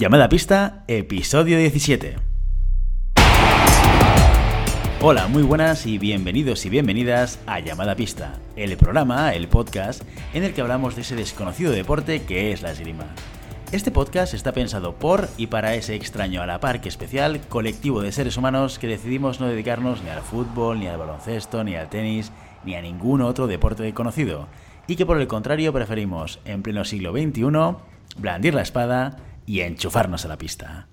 Llamada pista, episodio 17. Hola, muy buenas y bienvenidos y bienvenidas a Llamada Pista, el programa, el podcast, en el que hablamos de ese desconocido deporte que es la esgrima. Este podcast está pensado por y para ese extraño a la par que especial colectivo de seres humanos que decidimos no dedicarnos ni al fútbol, ni al baloncesto, ni al tenis, ni a ningún otro deporte conocido, y que por el contrario preferimos, en pleno siglo XXI, blandir la espada y enchufarnos a la pista.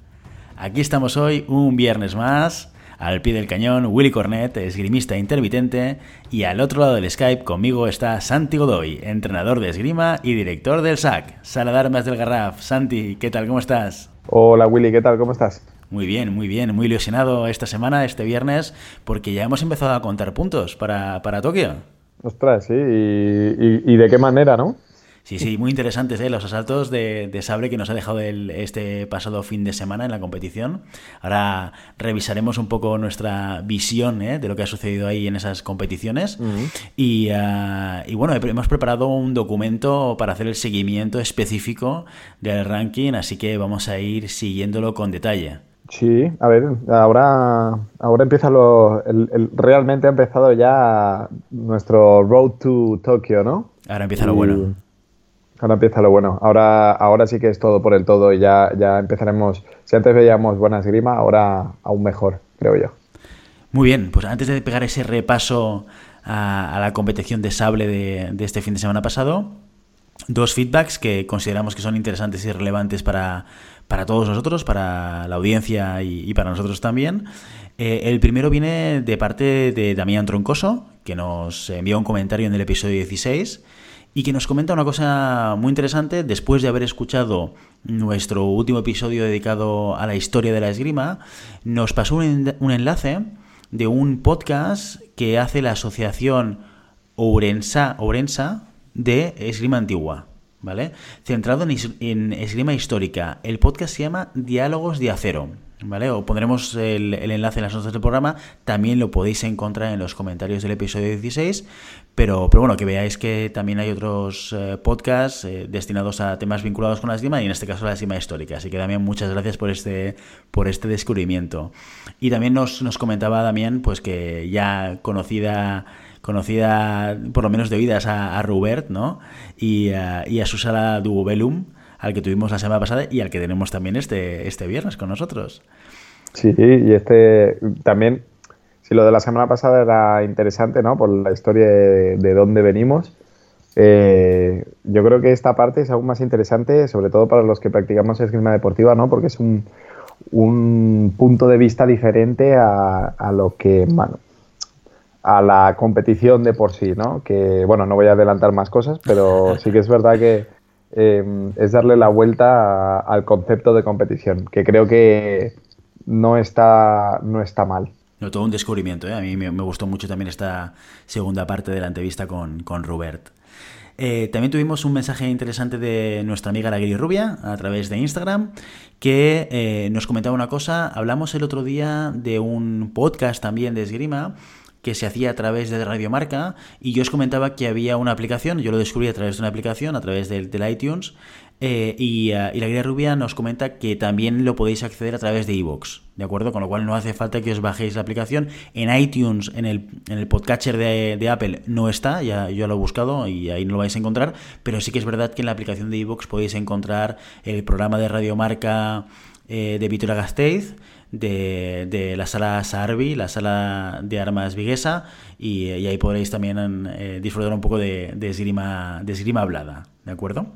Aquí estamos hoy, un viernes más, al pie del cañón, Willy Cornet, esgrimista intermitente, y al otro lado del Skype conmigo está Santi Godoy, entrenador de esgrima y director del SAC, Sala de Armas del Garraf. Santi, ¿qué tal? ¿Cómo estás? Hola Willy, ¿qué tal? ¿Cómo estás? Muy bien, muy bien, muy ilusionado esta semana, este viernes, porque ya hemos empezado a contar puntos para, para Tokio. Ostras, sí, y de qué manera, ¿no? Sí, sí, muy interesantes ¿eh? los asaltos de, de, sable que nos ha dejado el, este pasado fin de semana en la competición. Ahora revisaremos un poco nuestra visión ¿eh? de lo que ha sucedido ahí en esas competiciones. y, uh, y, bueno, hemos preparado un documento para hacer el seguimiento específico del ranking, así que vamos a ir siguiéndolo con detalle. Sí, a ver, ahora, ahora empieza lo. El, el, realmente ha empezado ya nuestro Road to Tokio, ¿no? Ahora empieza lo bueno. Ahora empieza lo bueno. Ahora, ahora sí que es todo por el todo y ya, ya empezaremos. Si antes veíamos buena esgrima, ahora aún mejor, creo yo. Muy bien, pues antes de pegar ese repaso a, la competición de sable de, este fin de semana pasado, dos feedbacks que consideramos que son interesantes y relevantes para, para todos nosotros, para la audiencia y, y para nosotros también. Eh, el primero viene de parte de Damián Troncoso, que nos envió un comentario en el episodio 16 y que nos comenta una cosa muy interesante después de haber escuchado nuestro último episodio dedicado a la historia de la esgrima, nos pasó un, enlace de un podcast que hace la asociación Ourensa, Ourensa de Esgrima Antigua. ¿Vale? Centrado en, en esgrima histórica. El podcast se llama Diálogos de Acero. ¿Vale? O pondremos el, el, enlace en las notas del programa. También lo podéis encontrar en los comentarios del episodio 16. Pero, pero bueno, que veáis que también hay otros eh, podcasts eh, destinados a temas vinculados con la esgrima y en este caso la esgrima histórica. Así que Damián, muchas gracias por este, por este descubrimiento. Y también nos, nos comentaba Damián pues que ya conocida conocida por lo menos de oídas a, a Rubert, ¿no? Y, uh, y a su sala Duobellum, al que tuvimos la semana pasada y al que tenemos también este, este viernes con nosotros. Sí, y este también, si lo de la semana pasada era interesante, ¿no? Por la historia de, de dónde venimos, eh, yo creo que esta parte es aún más interesante, sobre todo para los que practicamos esgrima deportiva, ¿no? Porque es un, un punto de vista diferente a, a lo que, bueno, a la competición de por sí, ¿no? Que, bueno, no voy a adelantar más cosas, pero sí que es verdad que eh, es darle la vuelta al concepto de competición, que creo que no está, no está mal. No, todo un descubrimiento, ¿eh? A mí me, me, gustó mucho también esta segunda parte de la entrevista con, con Robert. Eh, también tuvimos un mensaje interesante de nuestra amiga la Rubia a través de Instagram que eh, nos comentaba una cosa. Hablamos el otro día de un podcast también de esgrima que se hacía a través de Radio Marca y yo os comentaba que había una aplicación, yo lo descubrí a través de una aplicación, a través del, iTunes, eh, y, uh, y, la guía rubia nos comenta que también lo podéis acceder a través de iVoox, ¿de acuerdo? Con lo cual no hace falta que os bajéis la aplicación. En iTunes, en el, en el podcatcher de, Apple, no está, ya yo lo he buscado y ahí no lo vais a encontrar, pero sí que es verdad que en la aplicación de iVoox podéis encontrar el programa de Radio Marca eh, de Vitoria Gasteiz, de, la sala Sarbi, la sala de armas viguesa, y, ahí podréis también eh, disfrutar un poco de, esgrima, hablada, ¿de acuerdo?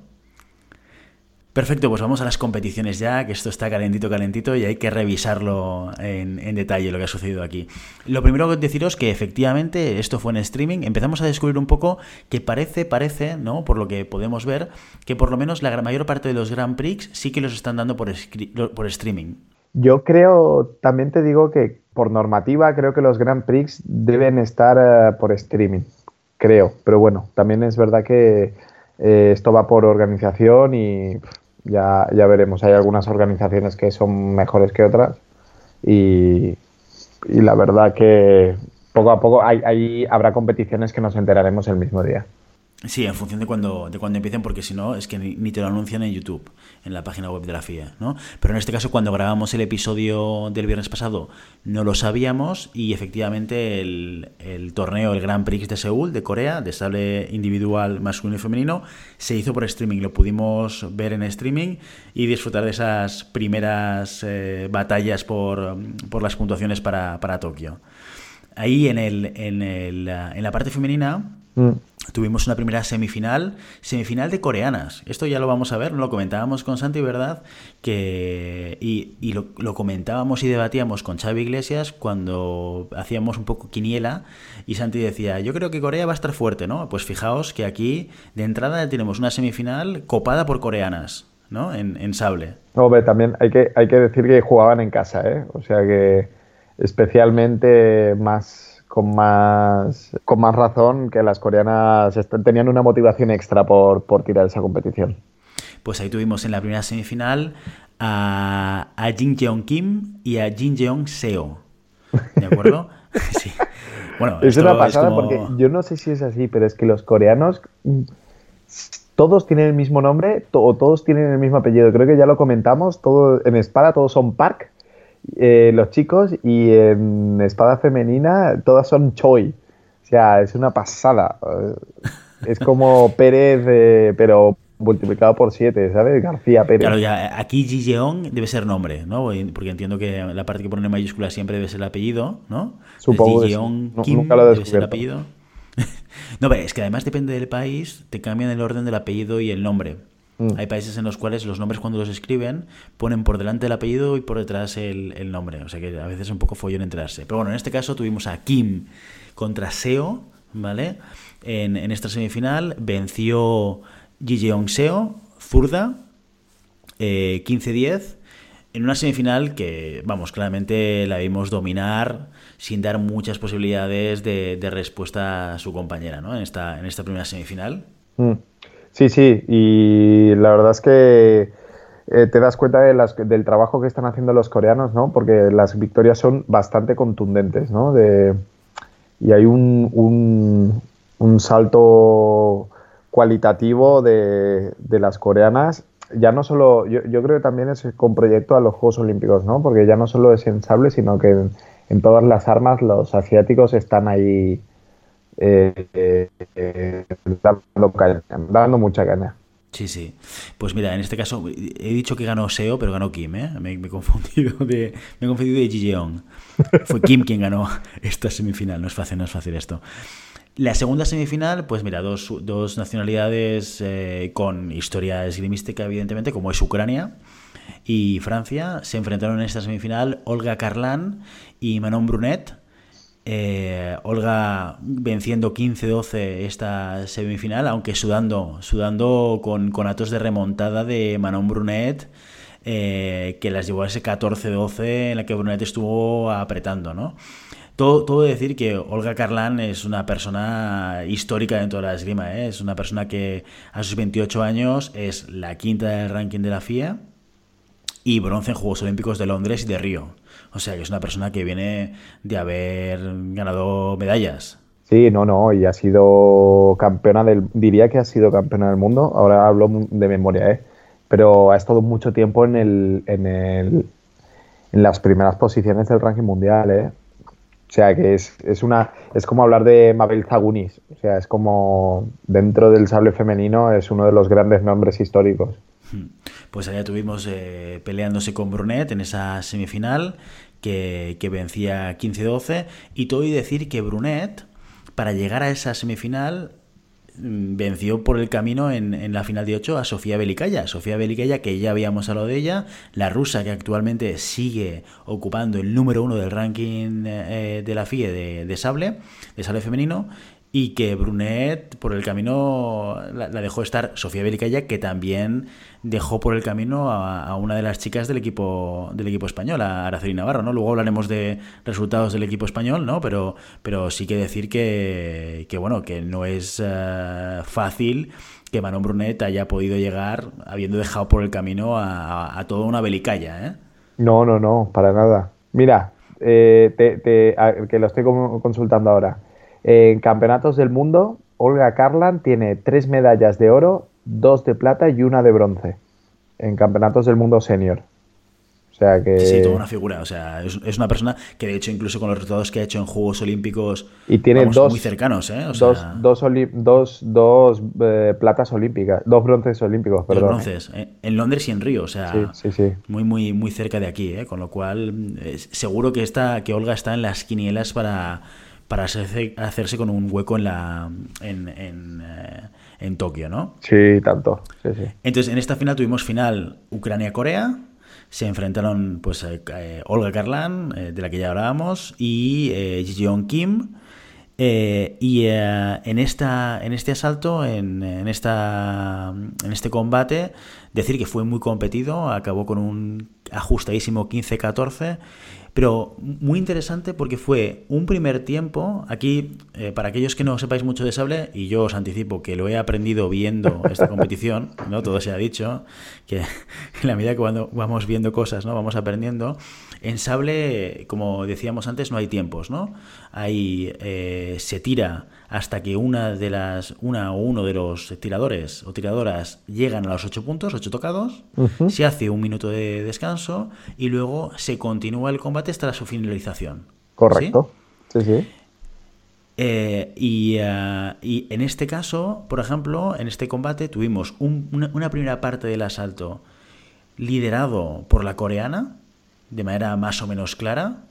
Perfecto, pues vamos a las competiciones ya, que esto está calentito, calentito y hay que revisarlo en, detalle lo que ha sucedido aquí. Lo primero que deciros que efectivamente esto fue en streaming, empezamos a descubrir un poco que parece, parece, ¿no? Por lo que podemos ver, que por lo menos la mayor parte de los Grand Prix sí que los están dando por streaming. Yo creo, también te digo que por normativa creo que los Grand Prix deben estar uh, por streaming, creo, pero bueno, también es verdad que eh, esto va por organización y ya, ya veremos. Hay algunas organizaciones que son mejores que otras y, y la verdad que poco a poco hay, habrá competiciones que nos enteraremos el mismo día. Sí, en función de cuando, de cuando empiecen, porque si no, es que ni, te lo anuncian en YouTube, en la página web de la FIA, ¿no? Pero en este caso, cuando grabamos el episodio del viernes pasado, no lo sabíamos y efectivamente el, el torneo, el Grand Prix de Seúl, de Corea, de sable individual masculino y femenino, se hizo por streaming. Lo pudimos ver en streaming y disfrutar de esas primeras eh, batallas por, por, las puntuaciones para, para Tokio. Ahí en, el, en, el, en la parte femenina Mm. Tuvimos una primera semifinal, semifinal de coreanas. Esto ya lo vamos a ver, lo comentábamos con Santi, ¿verdad? Que, y, lo, comentábamos y debatíamos con Xavi Iglesias cuando hacíamos un poco quiniela y Santi decía, yo creo que Corea va a estar fuerte, ¿no? Pues fijaos que aquí de entrada tenemos una semifinal copada por coreanas, ¿no? En, en sable. No, también hay que, hay que decir que jugaban en casa, ¿eh? O sea que especialmente más con más, con más razón que las coreanas tenían una motivación extra por, tirar esa competición. Pues ahí tuvimos en la primera semifinal a, a Jin Jeong Kim y a Jin Jeong Seo. ¿De acuerdo? sí. Bueno, es una pasada porque yo no sé si es así, pero es que los coreanos mm, todos tienen el mismo nombre o todos tienen el mismo apellido. Creo que ya lo comentamos, todo, en espada todos son Park eh, los chicos y en espada femenina todas son Choi. O sea, es una pasada. Es como Pérez, pero multiplicado por 7, ¿sabes? García Pérez. Claro, ya, aquí Ji Jeong debe ser nombre, ¿no? Porque entiendo que la parte que pone en mayúscula siempre debe ser el apellido, ¿no? Supongo Ji Jeong Kim debe ser el apellido. no, pero es que además depende del país, te cambian el orden del apellido y el nombre. Mm. Hay países en los cuales los nombres cuando los escriben ponen por delante el apellido y por detrás el, nombre. O sea que a veces es un poco follón enterarse. Pero bueno, en este caso tuvimos a Kim contra Seo, ¿vale? En, esta semifinal venció Ji Jeong Seo, zurda, 15-10 eh, en una semifinal que, vamos, claramente la vimos dominar sin dar muchas posibilidades de, respuesta a su compañera, ¿no? En esta, en esta primera semifinal. Mm. Sí, sí, y la verdad es que eh, te das cuenta de las, del trabajo que están haciendo los coreanos, ¿no? Porque las victorias son bastante contundentes, ¿no? De, y hay un, un, salto cualitativo de, de, las coreanas. Ya no solo, yo, creo que también es con proyecto a los Juegos Olímpicos, ¿no? Porque ya no solo es en sable, sino que en todas las armas los asiáticos están ahí dando, mucha gana. Sí, sí. Pues mira, en este caso he dicho que ganó Seo, pero ganó Kim, ¿eh? Me, he confundido de me he confundido de Fue Kim quien ganó esta semifinal. No es fácil, no es fácil esto. La segunda semifinal, pues mira, dos, dos nacionalidades eh, con historia esgrimística, evidentemente, como es Ucrania y Francia, se enfrentaron en esta semifinal Olga Carlán y Manon Brunet eh, Olga venciendo 15-12 esta semifinal, aunque sudando, sudando con, con atos de remontada de Manon Brunet, eh, que las llevó a ese 14-12 en la que Brunet estuvo apretando, ¿no? Todo, todo, decir que Olga Carlán es una persona histórica dentro de la esgrima, ¿eh? es una persona que a sus 28 años es la quinta del ranking de la FIA y bronce en Juegos Olímpicos de Londres y de Río. O sea, que es una persona que viene de haber ganado medallas. Sí, no, no, y ha sido campeona del, diría que ha sido campeona del mundo, ahora hablo de memoria, ¿eh? pero ha estado mucho tiempo en, el, en, el, en las primeras posiciones del ranking mundial, ¿eh? O sea, que es, es, una, es como hablar de Mabel Zagunis, o sea, es como dentro del sable femenino es uno de los grandes nombres históricos. Hmm. Pues allá tuvimos eh, peleándose con Brunet en esa semifinal que, vencía 15-12 y todo y decir que Brunet para llegar a esa semifinal mm, venció por el camino en, la final de 8 a Sofía Belicaya. Sofía Belicaya, que ya habíamos hablado de ella, la rusa que actualmente sigue ocupando el número uno del ranking eh, de la FIE de, de, sable, de sable femenino, y que Brunet por el camino la, dejó estar Sofía Belicaya, que también dejó por el camino a, una de las chicas del equipo del equipo español, a Araceli Navarro, ¿no? Luego hablaremos de resultados del equipo español, ¿no? Pero, pero sí que decir que, que bueno, que no es eh, fácil que Manon Brunet haya podido llegar habiendo dejado por el camino a, toda una Belicaya, ¿eh? No, no, no, para nada. Mira, eh, te, que lo estoy consultando ahora. En campeonatos del mundo, Olga Carlan tiene tres medallas de oro, dos de plata y una de bronce en campeonatos del mundo senior. O sea que... Sí, toda una figura. O sea, es, una persona que de hecho incluso con los resultados que ha hecho en Juegos Olímpicos y tiene dos, muy cercanos, ¿eh? dos, dos, dos, eh, platas olímpicas, dos bronces olímpicos, perdón. bronces, ¿eh? en Londres y en Río, o sea, sí, sí, muy muy muy cerca de aquí, ¿eh? con lo cual seguro que está que Olga está en las quinielas para para hacerse, con un hueco en la en, en, en Tokio, ¿no? Sí, tanto. Sí, sí. Entonces, en esta final tuvimos final Ucrania-Corea se enfrentaron pues eh, Olga Karlan, eh, de la que ya hablábamos, y eh, Jeon Kim. Eh, y en, esta, en este asalto, en, en, esta, en este combate, decir que fue muy competido, acabó con un ajustadísimo 15-14 pero muy interesante porque fue un primer tiempo, aquí, eh, para aquellos que no sepáis mucho de sable, y yo os anticipo que lo he aprendido viendo esta competición, ¿no? Todo se ha dicho, que en la medida que cuando vamos viendo cosas, ¿no? Vamos aprendiendo. En sable, como decíamos antes, no hay tiempos, ¿no? Ahí eh, se tira hasta que una de las una o uno de los tiradores o tiradoras llegan a los ocho puntos, ocho tocados, se hace un minuto de descanso y luego se continúa el combate hasta su finalización. Correcto. Sí, sí. Eh, eh, y, en este caso, por ejemplo, en este combate tuvimos una, primera parte del asalto liderado por la coreana, de manera más o menos clara,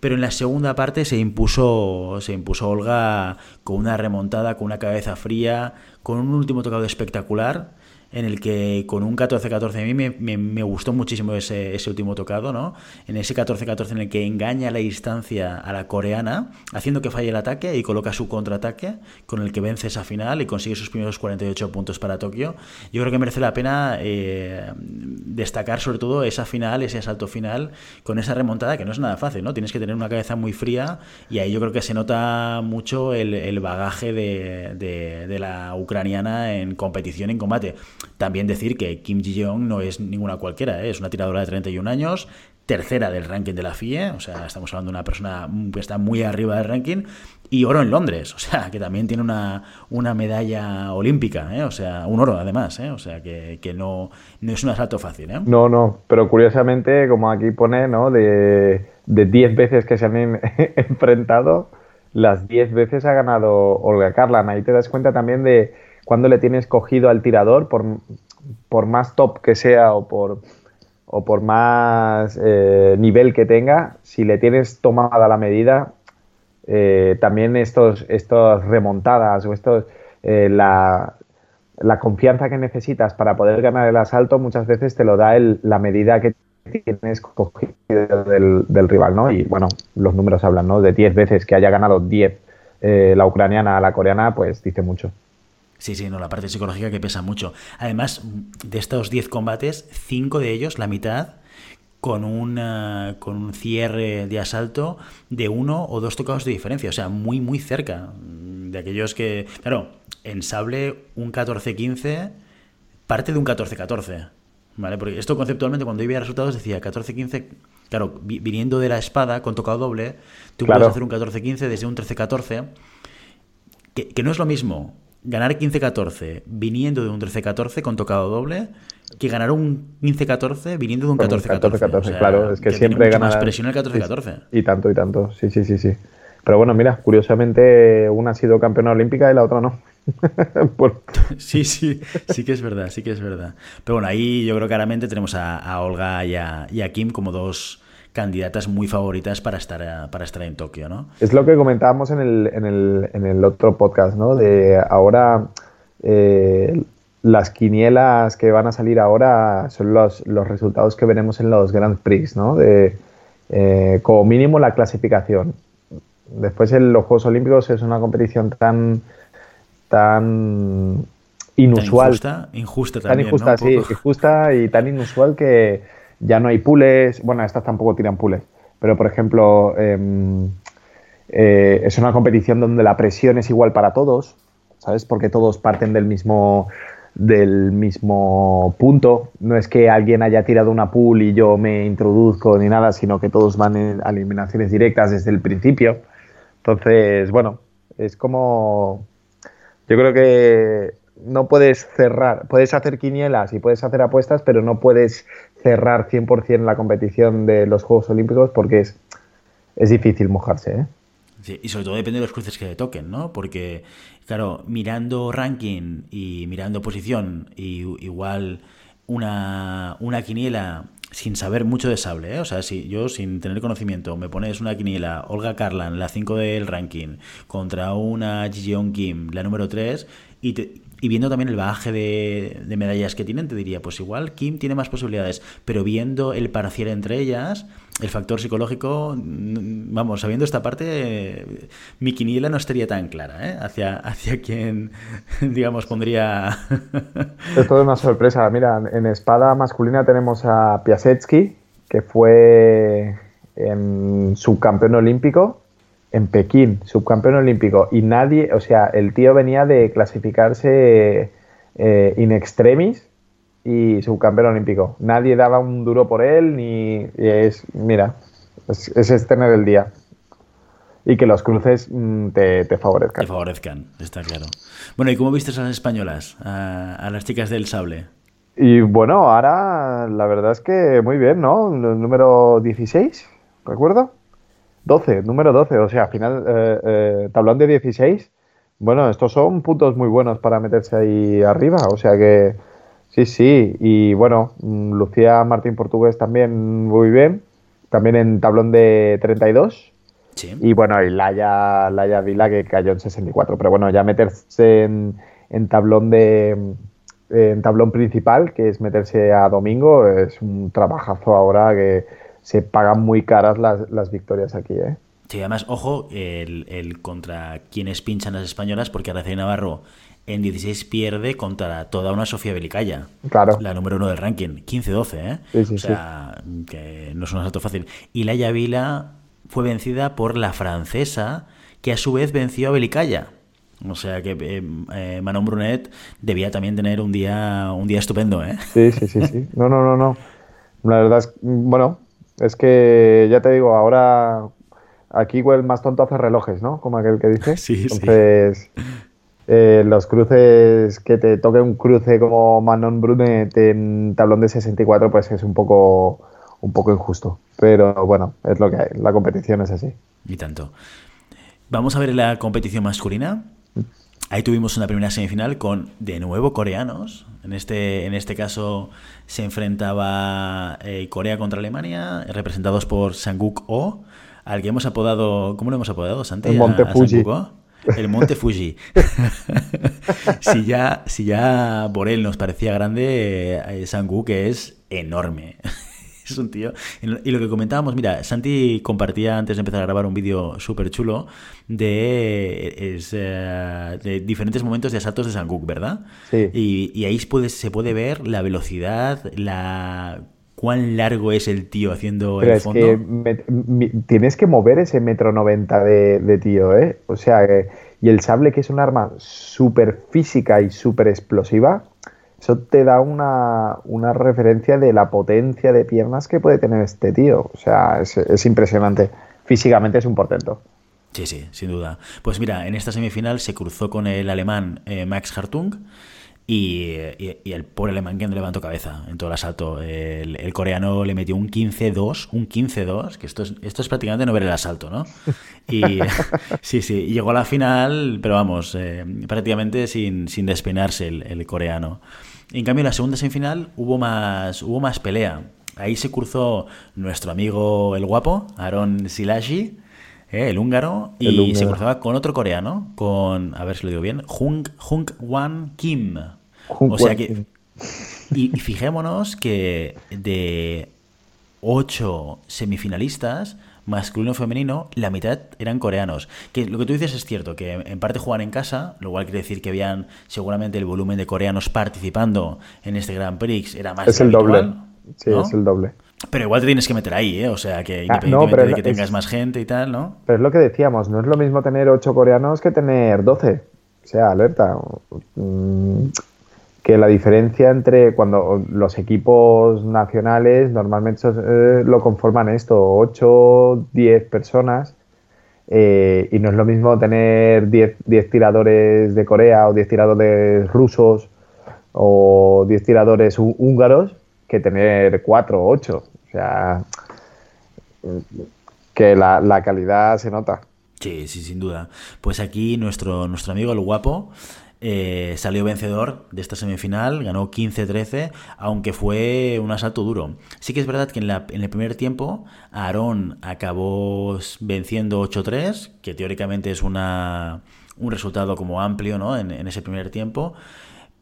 pero en la segunda parte se impuso, se impuso Olga con una remontada, con una cabeza fría, con un último tocado espectacular en el que con un 14-14 a mí me, gustó muchísimo ese, ese, último tocado, ¿no? En ese 14-14 en el que engaña la distancia a la coreana, haciendo que falle el ataque y coloca su contraataque, con el que vence esa final y consigue sus primeros 48 puntos para Tokio. Yo creo que merece la pena eh, destacar sobre todo esa final, ese asalto final, con esa remontada que no es nada fácil, ¿no? Tienes que tener una cabeza muy fría y ahí yo creo que se nota mucho el, bagaje de, de la ucraniana en competición, en combate. También decir que Kim Ji-young no es ninguna cualquiera, ¿eh? es una tiradora de 31 años, tercera del ranking de la FIE, o sea, estamos hablando de una persona que está muy arriba del ranking, y oro en Londres, o sea, que también tiene una, una medalla olímpica, ¿eh? o sea, un oro además, ¿eh? o sea, que, no, no es un asalto fácil. ¿eh? No, no, pero curiosamente, como aquí pone, ¿no? De 10 veces que se han enfrentado, las 10 veces ha ganado Olga Karlan. Ahí te das cuenta también de cuando le tienes cogido al tirador, por, por más top que sea o por, o por más eh, nivel que tenga, si le tienes tomada la medida, eh, también estos, estas remontadas o estos, eh, la, la, confianza que necesitas para poder ganar el asalto muchas veces te lo da el, la medida que tienes cogido del, del, rival, ¿no? Y bueno, los números hablan, ¿no? De 10 veces que haya ganado 10 la ucraniana a la coreana, pues dice mucho. Sí, sí, no, la parte psicológica que pesa mucho. Además, de estos 10 combates, 5 de ellos, la mitad, con, una, con un cierre de asalto de uno o dos tocados de diferencia. O sea, muy, muy cerca. De aquellos que. Claro, en sable, un 14-15 parte de un 14-14. ¿Vale? Porque esto conceptualmente, cuando yo veía resultados, decía 14-15. Claro, viniendo de la espada con tocado doble, tú puedes hacer un 14-15 desde un 13-14. Que, que no es lo mismo ganar 15-14 viniendo de un 13-14 con tocado doble que ganar un 15-14 viniendo de un 14-14. claro, es que, siempre gana más presión el 14-14. Y tanto, y tanto, sí, sí, sí, sí. Pero bueno, mira, curiosamente una ha sido campeona olímpica y la otra no. Sí, sí, sí que es verdad, sí que es verdad. Pero bueno, ahí yo creo que claramente tenemos a, Olga y a Kim como dos candidatas muy favoritas para estar, eh, para estar en Tokio, ¿no? Es lo que comentábamos en el, en el, en el otro podcast, ¿no? De ahora eh, las quinielas que van a salir ahora son los, los resultados que veremos en los Grand Prix, ¿no? De, eh, como mínimo la clasificación. Después en los Juegos Olímpicos es una competición tan tan inusual. Tan injusta, injusta también, Tan injusta, sí, injusta y tan inusual que, ya no hay pules, bueno, estas tampoco tiran pules, pero por ejemplo, em, eh, es una competición donde la presión es igual para todos, ¿sabes? Porque todos parten del mismo del mismo punto. No es que alguien haya tirado una pool y yo me introduzco ni nada, sino que todos van a eliminaciones directas desde el principio. Entonces, bueno, es como yo creo que no puedes cerrar, puedes hacer quinielas y puedes hacer apuestas, pero no puedes cerrar 100% la competición de los Juegos Olímpicos porque es, es difícil mojarse. ¿eh? Sí, y sobre todo depende de los cruces que le toquen, ¿no? Porque, claro, mirando ranking y mirando posición, y igual una, una quiniela sin saber mucho de sable, ¿eh? o sea, si yo sin tener conocimiento me pones una quiniela, Olga Karlan, la 5 del ranking, contra una Ji Kim, la número 3, y, y viendo también el bagaje de, medallas que tienen, te diría, pues igual Kim tiene más posibilidades, pero viendo el parcial entre ellas, el factor psicológico, mm, vamos, sabiendo esta parte, mi quiniela no estaría tan clara, ¿eh? Hacia, hacia quien, digamos, pondría... es toda una sorpresa. Mira, en espada masculina tenemos a Piasecki, que fue en subcampeón olímpico en Pekín, subcampeón olímpico, y nadie, o sea, el tío venía de clasificarse eh, in extremis y subcampeón olímpico. Nadie daba un duro por él, ni es, mira, es, es tener el día. Y que los cruces mm, te, te, favorezcan. Te favorezcan, está claro. Bueno, ¿y cómo viste a las españolas, a, a, las chicas del sable? Y bueno, ahora la verdad es que muy bien, ¿no? Número 16, ¿recuerdo? 12, número 12, o sea, al final, eh, eh, tablón de 16. Bueno, estos son puntos muy buenos para meterse ahí arriba, o sea que sí, sí. Y bueno, mm, Lucía Martín Portugués también muy bien, también en tablón de 32. Sí. Y bueno, y Laia, Laia Vila que cayó en 64. Pero bueno, ya meterse en, en tablón de en tablón principal, que es meterse a domingo, es un trabajazo ahora que se pagan muy caras las, las victorias aquí, ¿eh? Sí, además, ojo, el, el, contra quienes pinchan las españolas, porque Araceli Navarro en 16 pierde contra toda una Sofía Belicaya. Claro. La número uno del ranking, 15-12, ¿eh? Sí, sí, o sea, sí. que no es un asalto fácil. Y Laia Vila fue vencida por la francesa, que a su vez venció a Belicaya. O sea que eh, eh, Manon Brunet debía también tener un día un día estupendo, ¿eh? Sí, sí, sí, sí. No, no, no, no. La verdad es, bueno, es que ya te digo, ahora aquí el más tonto hace relojes, ¿no? Como aquel que dice. Sí, Entonces, sí. Eh, los cruces, que te toque un cruce como Manon Brunet en tablón de 64, pues es un poco, un poco injusto. Pero bueno, es lo que hay. La competición es así. Y tanto. Vamos a ver la competición masculina. Ahí tuvimos una primera semifinal con de nuevo coreanos. En este, en este caso se enfrentaba eh, Corea contra Alemania, representados por Sanguk O, al que hemos apodado. ¿Cómo lo hemos apodado, Santi? El Monte a, a Fuji. El Monte Fuji. si, ya, si ya Borel nos parecía grande, eh, Sanguk es enorme. Es un tío. Y lo que comentábamos, mira, Santi compartía antes de empezar a grabar un vídeo súper chulo de, es, de, diferentes momentos de asaltos de Sanguk, ¿verdad? Sí. Y, y ahí puede, se puede ver la velocidad, la cuán largo es el tío haciendo Pero el es fondo. que me, me, tienes que mover ese metro noventa de, de, tío, ¿eh? O sea, eh, y el sable, que es un arma súper física y súper explosiva, eso te da una, una, referencia de la potencia de piernas que puede tener este tío. O sea, es, es impresionante. Físicamente es un portento. Sí, sí, sin duda. Pues mira, en esta semifinal se cruzó con el alemán eh, Max Hartung y, y, el pobre alemán que no levantó cabeza en todo el asalto. El, coreano le metió un 15-2, un 15-2, que esto es, esto es prácticamente no ver el asalto, ¿no? Y sí, sí, llegó a la final, pero vamos, eh, prácticamente sin, sin despeinarse el, coreano. En cambio, en la segunda semifinal hubo más, hubo más pelea. Ahí se cruzó nuestro amigo el guapo, Aaron Silashi, eh, el húngaro, y húngaro. se cruzaba con otro coreano, con, a ver si lo digo bien, Hung, Hung Wan Kim. Hung o sea que. Y, y, fijémonos que de ocho semifinalistas, masculino femenino, la mitad eran coreanos. Que lo que tú dices es cierto, que en parte juegan en casa, lo cual quiere decir que habían seguramente el volumen de coreanos participando en este Grand Prix era más Es el doble. Sí, ¿no? es el doble. Pero igual te tienes que meter ahí, ¿eh? O sea, que independientemente ah, no, de que tengas más gente y tal, ¿no? Pero es lo que decíamos, no es lo mismo tener ocho coreanos que tener 12. O sea, alerta. Mm, que la diferencia entre cuando los equipos nacionales normalmente eh, lo conforman esto, 8, 10 personas. Eh, y no es lo mismo tener 10, 10 tiradores de Corea o 10 tiradores rusos o 10 tiradores húngaros que tener 4 o 8. O sea, que la, la calidad se nota. Sí, sí, sin duda. Pues aquí nuestro, nuestro amigo el guapo eh, salió vencedor de esta semifinal, ganó 15-13, aunque fue un asalto duro. Sí que es verdad que en, la, en el primer tiempo Aarón acabó venciendo 8-3, que teóricamente es una, un resultado como amplio ¿no? en, ese primer tiempo,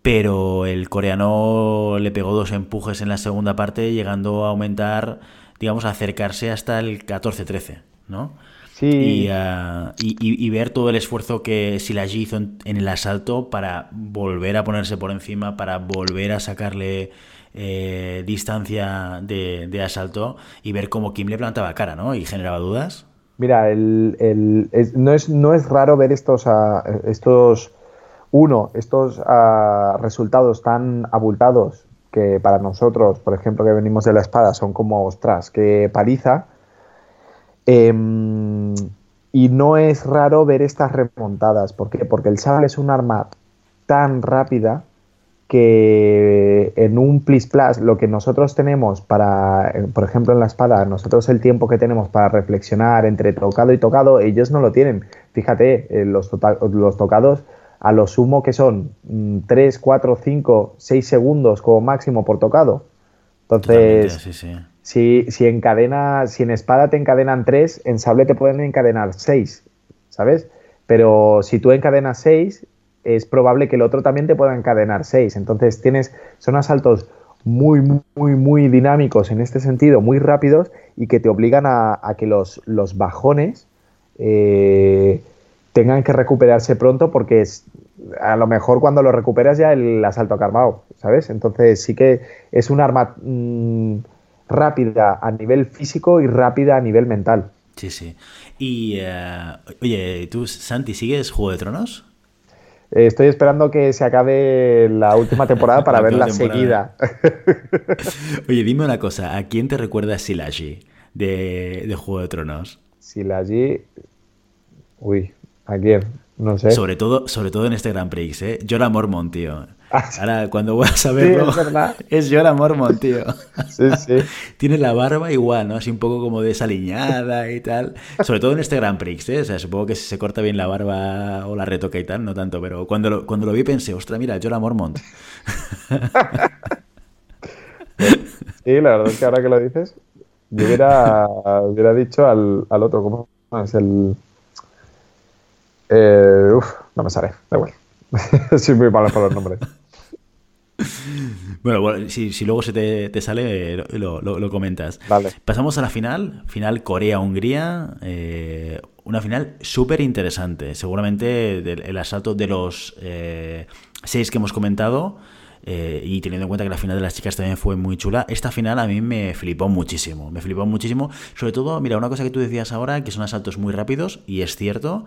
pero el coreano le pegó dos empujes en la segunda parte, llegando a aumentar, digamos, a acercarse hasta el 14-13, ¿no? Ah, y, ver todo el esfuerzo que Silagi hizo en, el asalto para volver a ponerse por encima, para volver a sacarle eh, distancia de, asalto y ver cómo Kim le plantaba cara, ¿no? Y generaba dudas. Mira, el, no, es, no es raro ver estos, uh, estos uno, estos uh, resultados tan abultados que para nosotros, por ejemplo, que venimos de la espada, son como, ostras, que paliza Em, y no es raro ver estas remontadas. ¿Por qué? Porque el sable es un arma tan rápida que en un plis plus lo que nosotros tenemos para, eh, por ejemplo en la espada, nosotros el tiempo que tenemos para reflexionar entre tocado y tocado, ellos no lo tienen. Fíjate, eh, los, los tocados a lo sumo que son 3, 4, 5, 6 segundos como máximo por tocado. Entonces, sí, sí. Si, si, encadena, si en espada te encadenan tres, en sable te pueden encadenar seis, ¿sabes? Pero si tú encadenas seis, es probable que el otro también te pueda encadenar seis. Entonces tienes, son asaltos muy, muy, muy dinámicos en este sentido, muy rápidos y que te obligan a, que los, los bajones eh, tengan que recuperarse pronto porque es, a lo mejor cuando lo recuperas ya el asalto ha ¿sabes? Entonces sí que es un arma... Mm, rápida a nivel físico y rápida a nivel mental. Sí, sí. Y, eh, oye, ¿tú, Santi, sigues Juego de Tronos? Eh, estoy esperando que se acabe la última temporada para verla seguida. oye, dime una cosa, ¿a quién te recuerda Silagi de, de Juego de Tronos? Silagi... Uy, ¿a quién? No sé. Sobre todo, sobre todo en este Grand Prix, ¿eh? Jorah Mormont, tío. Ah, Ahora, cuando vuelvas a verlo, es, Jorah Mormont, tío. Sí, sí. Tiene la barba igual, ¿no? Así un poco como desaliñada y tal. Sobre todo en este Grand Prix, ¿eh? O sea, supongo que si se corta bien la barba o la retoca y tal, no tanto, pero cuando lo, cuando lo vi pensé, ostras, mira, Jorah Mormont. Sí, la verdad es que ahora que lo dices, yo hubiera, hubiera dicho al, al otro, ¿cómo es el...? Eh, uf, no me sale, da igual. Soy muy malo por los nombres. Bueno, si, luego se te, sale, lo, comentas. Vale. Pasamos a la final, final Corea-Hungría. Eh, una final súper interesante. Seguramente el asalto de los eh, seis que hemos comentado. Eh, y teniendo en cuenta que la final de las chicas también fue muy chula, esta final a mí me flipó muchísimo. Me flipó muchísimo. Sobre todo, mira, una cosa que tú decías ahora, que son asaltos muy rápidos, y es cierto.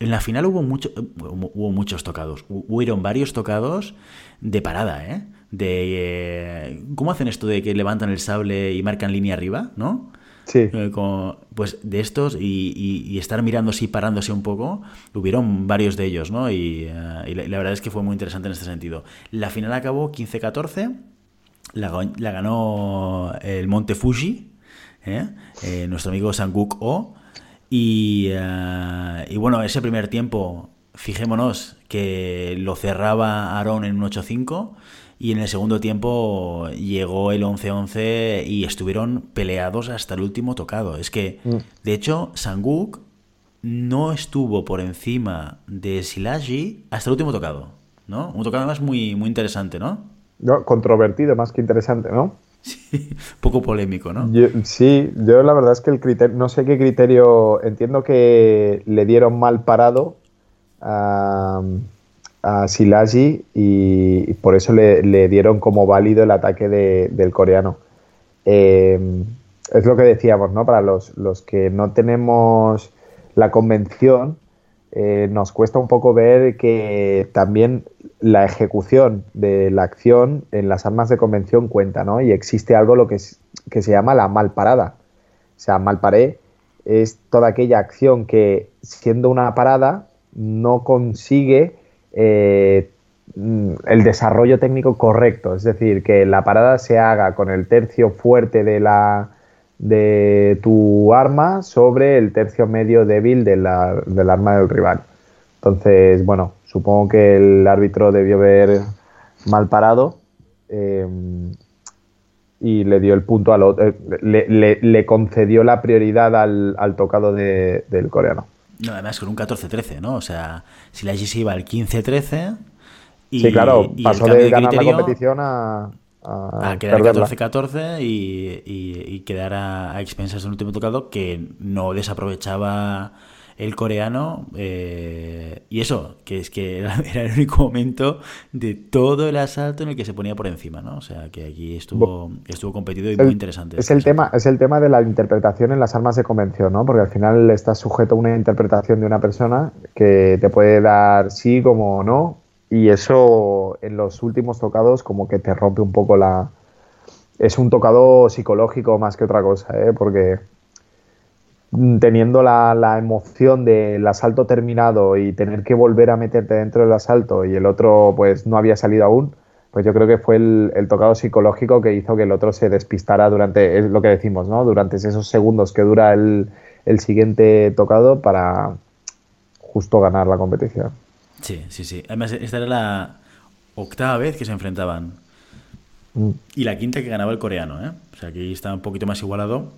En la final hubo, mucho, hubo muchos tocados. Hubieron varios tocados de parada, ¿eh? De. Eh, ¿Cómo hacen esto de que levantan el sable y marcan línea arriba, ¿no? Sí. Eh, pues de estos y, estar mirándose y parándose un poco, hubieron varios de ellos, ¿no? Y, eh, la, verdad es que fue muy interesante en este sentido. La final acabó 15-14, la, la, ganó el Monte Fuji, nuestro amigo Sanguk O. Y, y bueno, ese primer tiempo, fijémonos que lo cerraba Aaron en un 8-5 y en el segundo tiempo llegó el 11-11 y estuvieron peleados hasta el último tocado. Es que, mm. de hecho, Sanguk no estuvo por encima de Silagi hasta el último tocado, ¿no? Un tocado además muy, muy interesante, ¿no? no controvertido más que interesante, ¿no? Sí, poco polémico, ¿no? sí, yo la verdad es que el criterio, no sé qué criterio, entiendo que le dieron mal parado a, a y, por eso le, dieron como válido el ataque del coreano. Eh, es lo que decíamos, ¿no? Para los, que no tenemos la convención, eh, nos cuesta un poco ver que también la ejecución de la acción en las armas de convención cuenta, ¿no? Y existe algo lo que, se llama la mal parada. O sea, mal paré es toda aquella acción que, siendo una parada, no consigue eh, el desarrollo técnico correcto. Es decir, que la parada se haga con el tercio fuerte de, la, de tu arma sobre el tercio medio débil de la, del arma del rival. Entonces, bueno, supongo que el árbitro debió ver mal parado eh, y le dio el punto al otro, eh, le, concedió la prioridad al, tocado del coreano. No, además con un 14-13, ¿no? O sea, si la GC iba al 15-13 y, sí, claro, pasó de, ganar la competición a, a, quedar 14-14 y, y, quedar a, a expensas del último tocado que no desaprovechaba el coreano, eh, y eso, que es que era, el único momento de todo el asalto en el que se ponía por encima, ¿no? O sea, que aquí estuvo, estuvo competido y muy interesante. Es el, tema, es el tema de la interpretación en las armas de convención, ¿no? Porque al final estás sujeto a una interpretación de una persona que te puede dar sí como no, y eso en los últimos tocados como que te rompe un poco la... Es un tocado psicológico más que otra cosa, ¿eh? Porque teniendo la, emoción del asalto terminado y tener que volver a meterte dentro del asalto y el otro pues no había salido aún, pues yo creo que fue el, tocado psicológico que hizo que el otro se despistara durante, es lo que decimos, ¿no? Durante esos segundos que dura el, siguiente tocado para justo ganar la competición. Sí, sí, sí. Además, esta era la octava vez que se enfrentaban. Mm. Y la quinta que ganaba el coreano, ¿eh? O sea, aquí está un poquito más igualado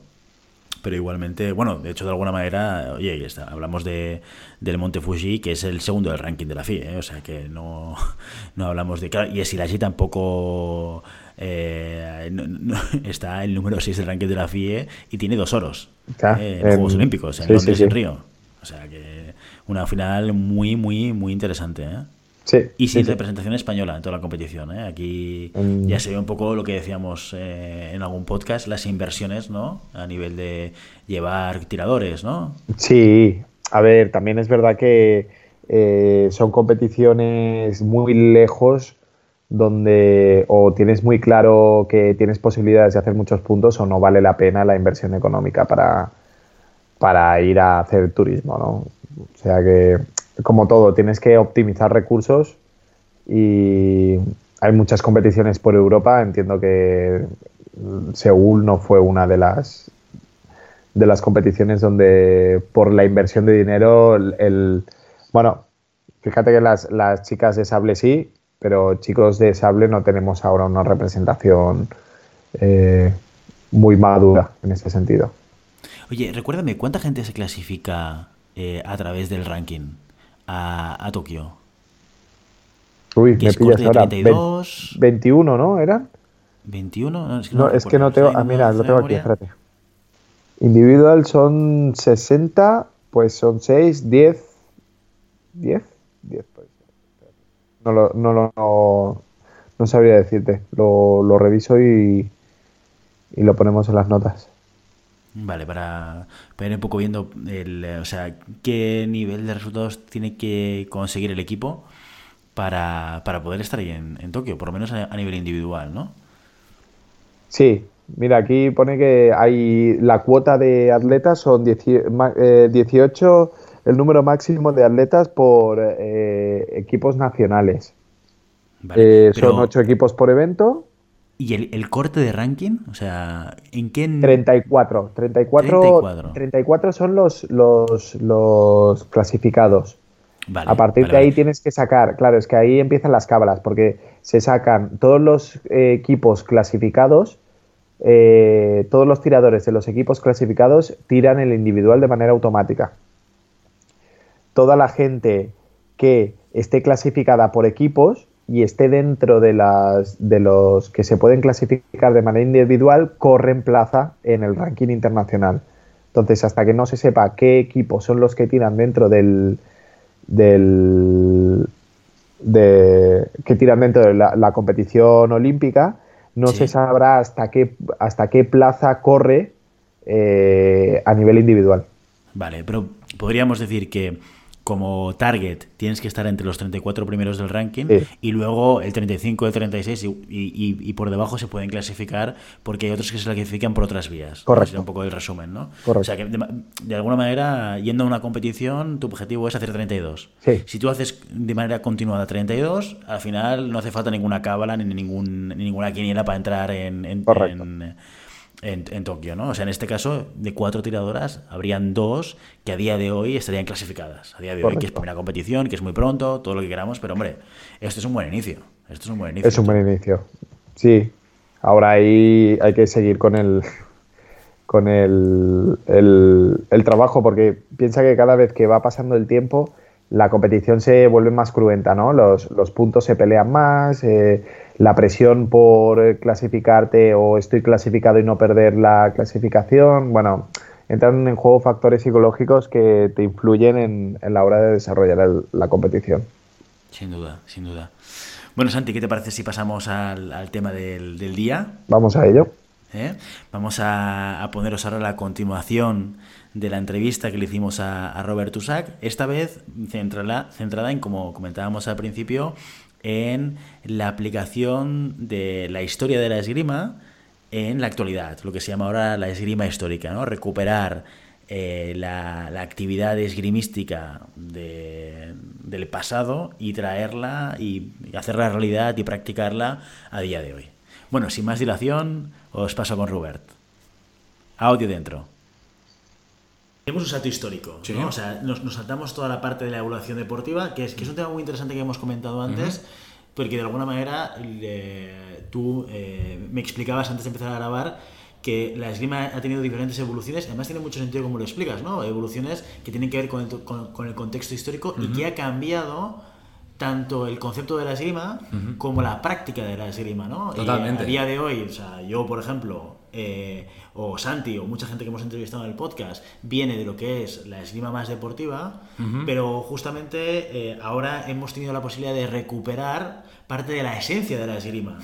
pero igualmente, bueno, de hecho, de alguna manera, oye, ahí está, hablamos de, del Monte Fuji, que es el segundo del ranking de la FI, ¿eh? o sea que no, no hablamos de. Claro, y Esilashi tampoco eh, está el número 6 del ranking de la FIE y tiene dos oros eh, en Juegos Olímpicos, en Londres y en Río. O sea que una final muy, muy, muy interesante. ¿eh? y sin representación española en toda la competición. ¿eh? Aquí mm. ya se ve un poco lo que decíamos eh, en algún podcast, las inversiones, ¿no? A nivel de llevar tiradores, ¿no? Sí, a ver, también es verdad que eh, son competiciones muy lejos donde o tienes muy claro que tienes posibilidades de hacer muchos puntos o no vale la pena la inversión económica para, para ir a hacer turismo, ¿no? O sea que como todo, tienes que optimizar recursos y hay muchas competiciones por Europa. Entiendo que Seúl no fue una de las de las competiciones donde por la inversión de dinero el, bueno fíjate que las, chicas de sable sí pero chicos de sable no tenemos ahora una representación eh, muy madura en ese sentido oye recuérdame cuánta gente se clasifica eh, a través del ranking a, Tokio. Uy, me pillas ahora. 21, ¿no? ¿Eran? 21, no, es que no, es que no tengo. Ah, mira, lo tengo aquí, espérate. Individual son 60, pues son 6, 10. 10, 10 pues. No lo, no, lo, no, sabría decirte. Lo, lo reviso y, y lo ponemos en las notas. Vale, para, ver un poco viendo el, o sea, qué nivel de resultados tiene que conseguir el equipo para, poder estar ahí en, Tokio, por lo menos a, nivel individual, ¿no? Sí, mira, aquí pone que hay la cuota de atletas son 18, eh, el número máximo de atletas por eh, equipos nacionales. Eh, son 8 equipos por evento ¿Y el, corte de ranking? O sea, ¿en qué...? 34. 34, 34. son los, los, clasificados. a partir de ahí tienes que sacar, claro, es que ahí empiezan las cábalas, porque se sacan todos los eh, equipos clasificados, eh, todos los tiradores de los equipos clasificados tiran el individual de manera automática. Toda la gente que esté clasificada por equipos y esté dentro de, las, de los que se pueden clasificar de manera individual, corre en plaza en el ranking internacional. Entonces, hasta que no se sepa qué equipos son los que tiran dentro del, del de, que tiran dentro de la, competición olímpica, no se sabrá hasta qué, hasta qué plaza corre eh, a nivel individual. Vale, pero podríamos decir que como target tienes que estar entre los 34 primeros del ranking Sí. y luego el 35, el 36 y, y- y por debajo se pueden clasificar porque hay otros que se clasifican por otras vías. Correcto. Sería un poco el resumen, ¿no? Correcto. O sea que de, de alguna manera, yendo a una competición, tu objetivo es hacer 32. Sí. Si tú haces de manera continuada 32, al final no hace falta ninguna cábala ni, ningún, ni ninguna quiniela para entrar en, en, Correcto. en- en- en Tokio, ¿no? O sea, en este caso, de cuatro tiradoras, habrían dos que a día de hoy estarían clasificadas. A día de hoy, que es primera competición, que es muy pronto, todo lo que queramos, pero hombre, esto es un buen inicio. Esto es un buen inicio. Es un buen inicio. Sí. Ahora ahí hay que seguir con el con el, el- el trabajo, porque piensa que cada vez que va pasando el tiempo, la competición se vuelve más cruenta, ¿no? Los, los puntos se pelean más, eh, la presión por eh, clasificarte o estoy clasificado y no perder la clasificación, bueno, entran en juego factores psicológicos que te influyen en, en la hora de desarrollar el- la competición. Sin duda, sin duda. Bueno, Santi, ¿qué te parece si pasamos al, al tema del, del día? Vamos a ello. ¿eh? Vamos a, a poneros ahora la continuación de la entrevista que le hicimos a, a Robert Tusac, esta vez centrada, centrada en, como comentábamos al principio, en la aplicación de la historia de la esgrima en la actualidad, lo que se llama ahora la esgrima histórica, ¿no? Recuperar eh, la, la actividad esgrimística de- del pasado y traerla y, y hacerla realidad y practicarla a día de hoy. Bueno, sin más dilación, os paso con Robert. Audio dentro. Tenemos un salto histórico, Sí. ¿no? O sea, nos, nos saltamos toda la parte de la evaluación deportiva, que es, que es un tema muy interesante que hemos comentado antes, porque de alguna manera tú eh, me explicabas antes de empezar a grabar que la esgrima ha tenido diferentes evoluciones, además tiene mucho sentido como lo explicas, ¿no? Evoluciones que tienen que ver con el, con, con el contexto histórico y que ha cambiado tanto el concepto de la esgrima como la práctica de la esgrima, ¿no? Y Totalmente. a día de hoy, o sea, yo, por ejemplo, eh, o Santi, o mucha gente que hemos entrevistado en el podcast, viene de lo que es la esgrima más deportiva, pero justamente eh, ahora hemos tenido la posibilidad de recuperar parte de la esencia de la esgrima,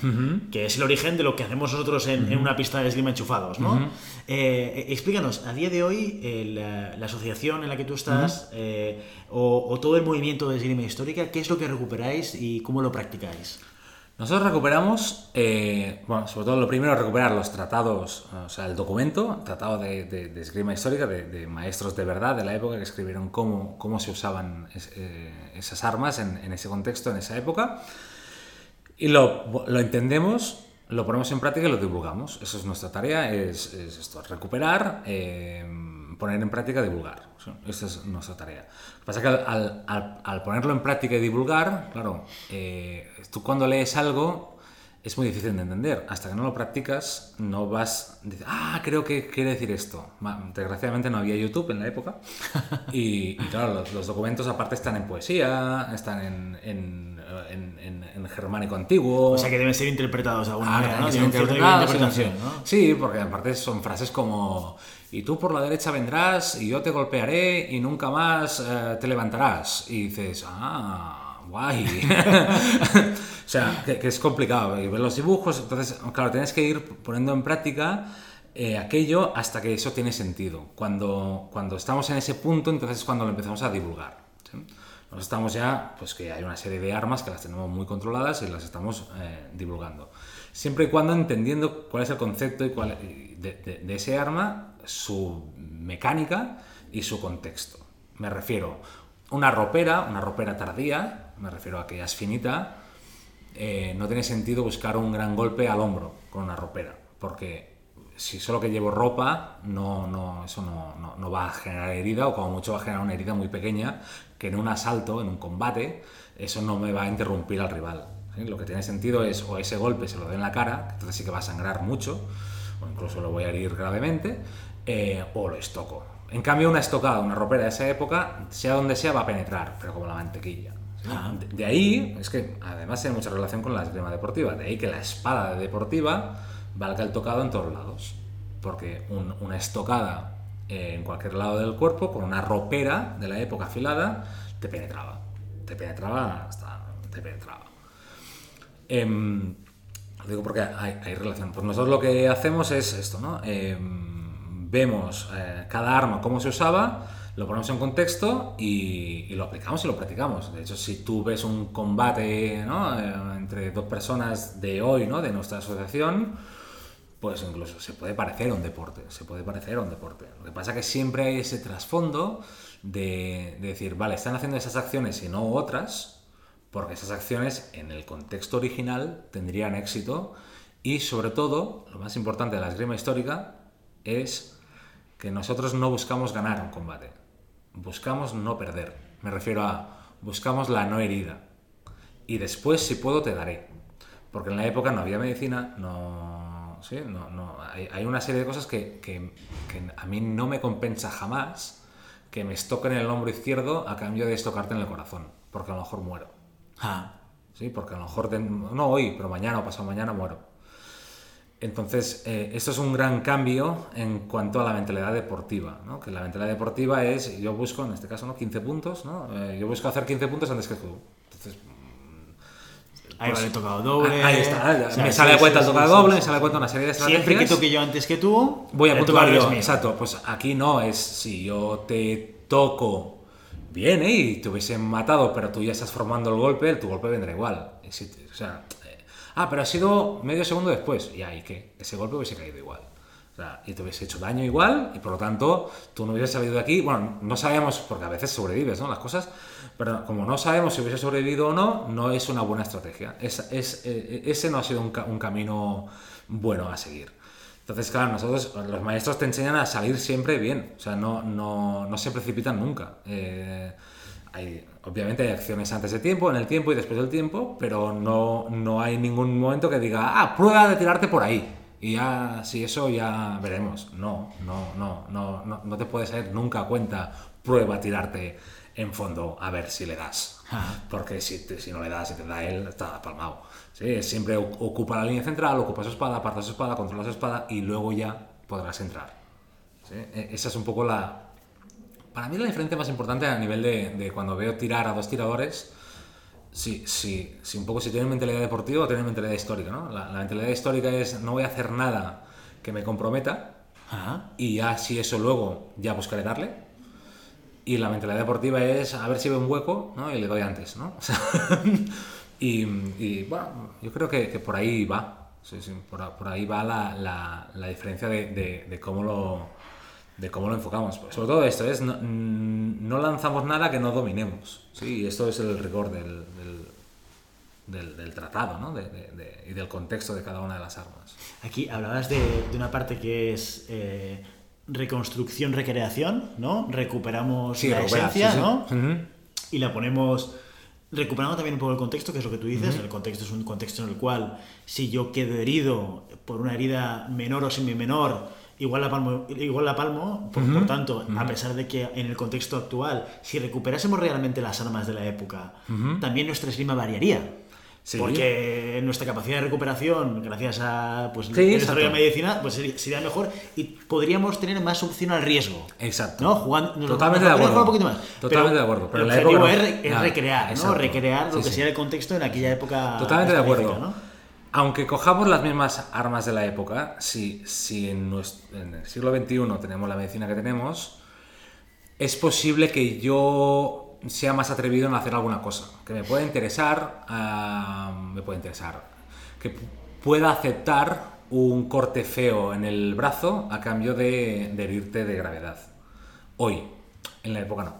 que es el origen de lo que hacemos nosotros en, en una pista de esgrima enchufados, ¿no? Eh, explícanos, a día de hoy, la, la asociación en la que tú estás, o, o todo el movimiento de esgrima histórica, ¿qué es lo que recuperáis y cómo lo practicáis? Nosotros recuperamos, eh, bueno, sobre todo lo primero, recuperar los tratados, o sea, el documento, tratado de, de- de esgrima histórica, de, de maestros de verdad de la época que escribieron cómo, cómo se usaban es- eh, esas armas en, en ese contexto, en esa época. Y lo, lo entendemos, lo ponemos en práctica y lo divulgamos. Eso es nuestra tarea, es, es esto, recuperar, eh, poner en práctica, divulgar. Esa es nuestra tarea. Lo que pasa es que al, al- al- ponerlo en práctica y divulgar, claro, eh, tú cuando lees algo es muy difícil de entender. Hasta que no lo practicas, no vas... Ah, creo que quiere decir esto. Desgraciadamente no había YouTube en la época. Y, y claro, los, los documentos aparte están en poesía, están en, en, en- en- en germánico antiguo. O sea, que deben ser interpretados de alguna Ah, manera, ¿no? tienen interpretados, interpretación, ¿no? Sí, porque aparte son frases como y tú por la derecha vendrás y yo te golpearé y nunca más eh, te levantarás. Y dices, ah, guay. o sea, que, que es complicado. Y ver los dibujos, entonces, claro, tienes que ir poniendo en práctica eh, aquello hasta que eso tiene sentido. Cuando, cuando estamos en ese punto, entonces es cuando lo empezamos a divulgar. ¿sí? Nosotros estamos ya, pues que hay una serie de armas que las tenemos muy controladas y las estamos eh, divulgando. Siempre y cuando entendiendo cuál es el concepto y cuál, de, de- de ese arma, su mecánica y su contexto. Me refiero, una ropera, una ropera tardía, me refiero a que es finita, eh, no tiene sentido buscar un gran golpe al hombro con una ropera, porque si solo que llevo ropa, no, no, eso no, no- va a generar herida, o como mucho va a generar una herida muy pequeña, que en un asalto, en un combate, eso no me va a interrumpir al rival. Lo que tiene sentido es o ese golpe se lo dé en la cara, entonces sí que va a sangrar mucho, o incluso lo voy a herir gravemente, eh, o lo estoco. En cambio, una estocada, una ropera de esa época, sea donde sea, va a penetrar, pero como la mantequilla. ¿sí? De, de ahí, es que además tiene mucha relación con la esgrima deportiva, de ahí que la espada deportiva valga el tocado en todos lados. Porque un- una estocada eh, en cualquier lado del cuerpo, con una ropera de la época afilada, te penetraba. Te penetraba hasta. te penetraba. Em, lo digo porque hay, hay relación. Pues nosotros lo que hacemos es esto, ¿no? Em, vemos eh, cada arma cómo se usaba, lo ponemos en contexto y, lo aplicamos y lo practicamos. De hecho, si tú ves un combate. Eh, entre dos personas de hoy, ¿no? de nuestra asociación, pues incluso se puede parecer a un deporte, se puede parecer un deporte. Lo que pasa es que siempre hay ese trasfondo de, de decir, vale, están haciendo esas acciones y no otras, porque esas acciones en el contexto original tendrían éxito y sobre todo, lo más importante de la esgrima histórica es que nosotros no buscamos ganar un combate, buscamos no perder. Me refiero a buscamos la no herida. Y después, si puedo, te daré. Porque en la época no había medicina, no, ¿sí? no, no hay, hay, una serie de cosas que, que, que, a mí no me compensa jamás que me estoquen el hombro izquierdo a cambio de estocarte en el corazón, porque a lo mejor muero. Ah. Sí, porque a lo mejor, no hoy, pero mañana o pasado mañana muero. Entonces, eh, esto es un gran cambio en cuanto a la mentalidad deportiva, ¿no? que la mentalidad deportiva es, yo busco, en este caso, ¿no? 15 puntos, ¿no? Eh, yo busco hacer 15 puntos antes que tú. Entonces, Ahí pues, vale, he tocado doble. Ahí está, o sea, me sale sí, cuenta sí, tocar sí, doble, me sale cuenta una serie de estrategias. Siempre que toque yo antes que tú, voy a puntuar yo. Exacto, pues aquí no, es si yo te toco bien ¿eh? y te hubiesen matado, pero tú ya estás formando el golpe, tu golpe vendrá igual. O sea, Ah, pero ha sido medio segundo después. Y ahí que ese golpe hubiese caído igual. O sea, y te hubiese hecho daño igual, y por lo tanto, tú no hubieses salido de aquí. Bueno, no sabemos, porque a veces sobrevives, ¿no? Las cosas. Pero como no sabemos si hubiese sobrevivido o no, no es una buena estrategia. Es, es, eh, ese no ha sido un, un, camino bueno a seguir. Entonces, claro, nosotros, los maestros te enseñan a salir siempre bien. O sea, no, no, no se precipitan nunca. Eh, hay, obviamente hay acciones antes de tiempo, en el tiempo y después del tiempo, pero no, no hay ningún momento que diga, ah, prueba de tirarte por ahí. Y ya, si eso ya veremos. No, no, no, no, no, no te puedes dar nunca cuenta, prueba a tirarte en fondo a ver si le das. Porque si, te, si no le das y te da él, está palmado. ¿Sí? Siempre ocupa la línea central, ocupa su espada, aparta su espada, controla su espada y luego ya podrás entrar. ¿Sí? Esa es un poco la, para mí la diferencia más importante a nivel de, de cuando veo tirar a dos tiradores, sí, sí, sí, un poco si tienen mentalidad deportiva o tienen mentalidad histórica, ¿no? La, la, mentalidad histórica es no voy a hacer nada que me comprometa Ajá. y ya si eso luego ya buscaré darle. Y la mentalidad deportiva es a ver si veo un hueco ¿no? y le doy antes, ¿no? y, y, bueno, yo creo que, que por ahí va. Sí, sí, por, por, ahí va la, la, la diferencia de, de, de cómo lo, de cómo lo enfocamos. Sobre todo esto es, no, no, lanzamos nada que no dominemos. Sí, esto es el rigor del, del, del, del tratado ¿no? de, de, y del contexto de cada una de las armas. Aquí hablabas de, una parte que es eh, reconstrucción, recreación, ¿no? Recuperamos sí, la recupera, esencia, sí, sí. ¿no? Uh -huh. Y la ponemos recuperando también un poco el contexto, que es lo que tú dices, uh -huh. el contexto es un contexto en el cual si yo quedo herido por una herida menor o semi menor, igual la palmo, igual la palmo por, uh -huh. por tanto, uh -huh. a pesar de que en el contexto actual, si recuperásemos realmente las armas de la época, uh -huh. también nuestra esgrima variaría. Sí. Porque nuestra capacidad de recuperación, gracias a pues, sí, el desarrollo de la medicina, pues sería mejor y podríamos tener más opción al riesgo. Exacto. ¿no? Jugando, Totalmente de acuerdo. Un poquito más. Totalmente de acuerdo. Pero el objetivo es, re, es, recrear, ¿no? Recrear lo que sería el contexto en aquella época. Totalmente de acuerdo. ¿no? Aunque cojamos las mismas armas de la época, si, en, nuestro, en el siglo XXI tenemos la medicina que tenemos, es posible que yo sea más atrevido en hacer alguna cosa, que me pueda interesar, uh, me puede interesar, que pueda aceptar un corte feo en el brazo a cambio de, herirte de gravedad. Hoy, en la época no.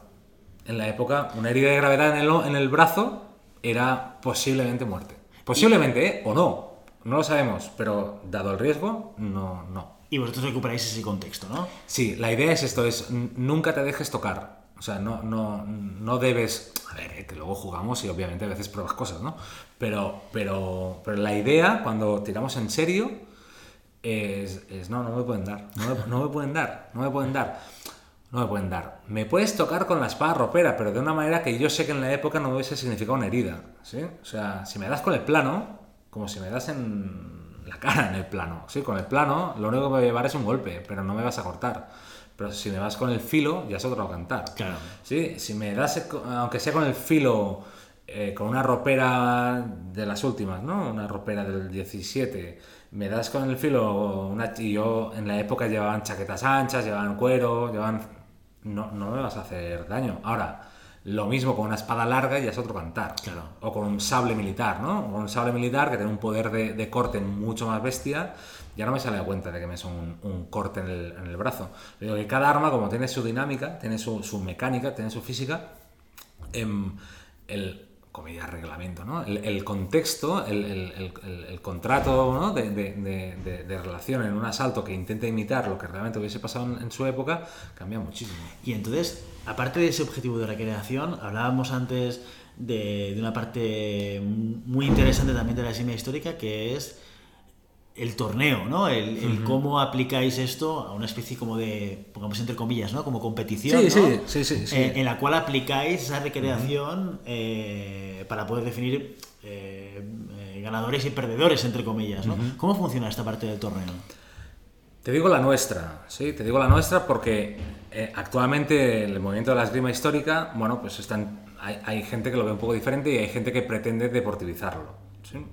En la época, una herida de gravedad en el brazo era posiblemente muerte. Posiblemente, ¿eh? o no. No lo sabemos, pero dado el riesgo, no, no. Y vosotros recuperáis ese contexto, ¿no? Sí, la idea es esto, es nunca te dejes tocar. O sea, no, no, no debes... A ver, eh, que luego jugamos y obviamente a veces pruebas cosas, ¿no? Pero, pero, pero la idea, cuando tiramos en serio, es, es no, no me pueden dar. No me, no me, pueden dar. No me pueden dar. No me pueden dar. Me puedes tocar con la espada ropera, pero de una manera que yo sé que en la época no hubiese significado una herida. ¿sí? O sea, si me das con el plano, como si me das en la cara en el plano. ¿sí? Con el plano, lo único que me voy a llevar es un golpe, pero no me vas a cortar. Pero si me vas con el filo, ya es otro cantar. Claro. ¿Sí? Si me das, aunque sea con el filo, eh, con una ropera de las últimas, ¿no? Una ropera del 17, me das con el filo, una, y yo en la época llevaban chaquetas anchas, llevaban cuero, llevaban no, no me vas a hacer daño. Ahora, lo mismo con una espada larga ya es otro cantar. Claro. O con un sable militar, ¿no? Con un sable militar que tiene un poder de, de corte mucho más bestia, ya no me sale a cuenta de que me son un, un corte en el, en el brazo. Digo que cada arma, como tiene su dinámica, tiene su, su mecánica, tiene su física, em, el comida reglamento, ¿no? El, el contexto, el, contrato ¿no? de, relación en un asalto que intenta imitar lo que realmente hubiese pasado en, su época, cambia muchísimo. Y entonces, aparte de ese objetivo de recreación, hablábamos antes de, una parte muy interesante también de la semilla histórica, que es el torneo, ¿no? El, el cómo aplicáis esto a una especie como de, pongamos entre comillas, ¿no? Como competición, Sí, ¿no? sí, sí, sí, sí. Eh, en la cual aplicáis esa recreación eh, para poder definir eh, ganadores y perdedores, entre comillas, ¿no? ¿Cómo funciona esta parte del torneo? Te digo la nuestra, sí, te digo la nuestra porque actualmente el movimiento de la esgrima histórica, bueno, pues están, hay, hay gente que lo ve un poco diferente y hay gente que pretende deportivizarlo. ¿sí?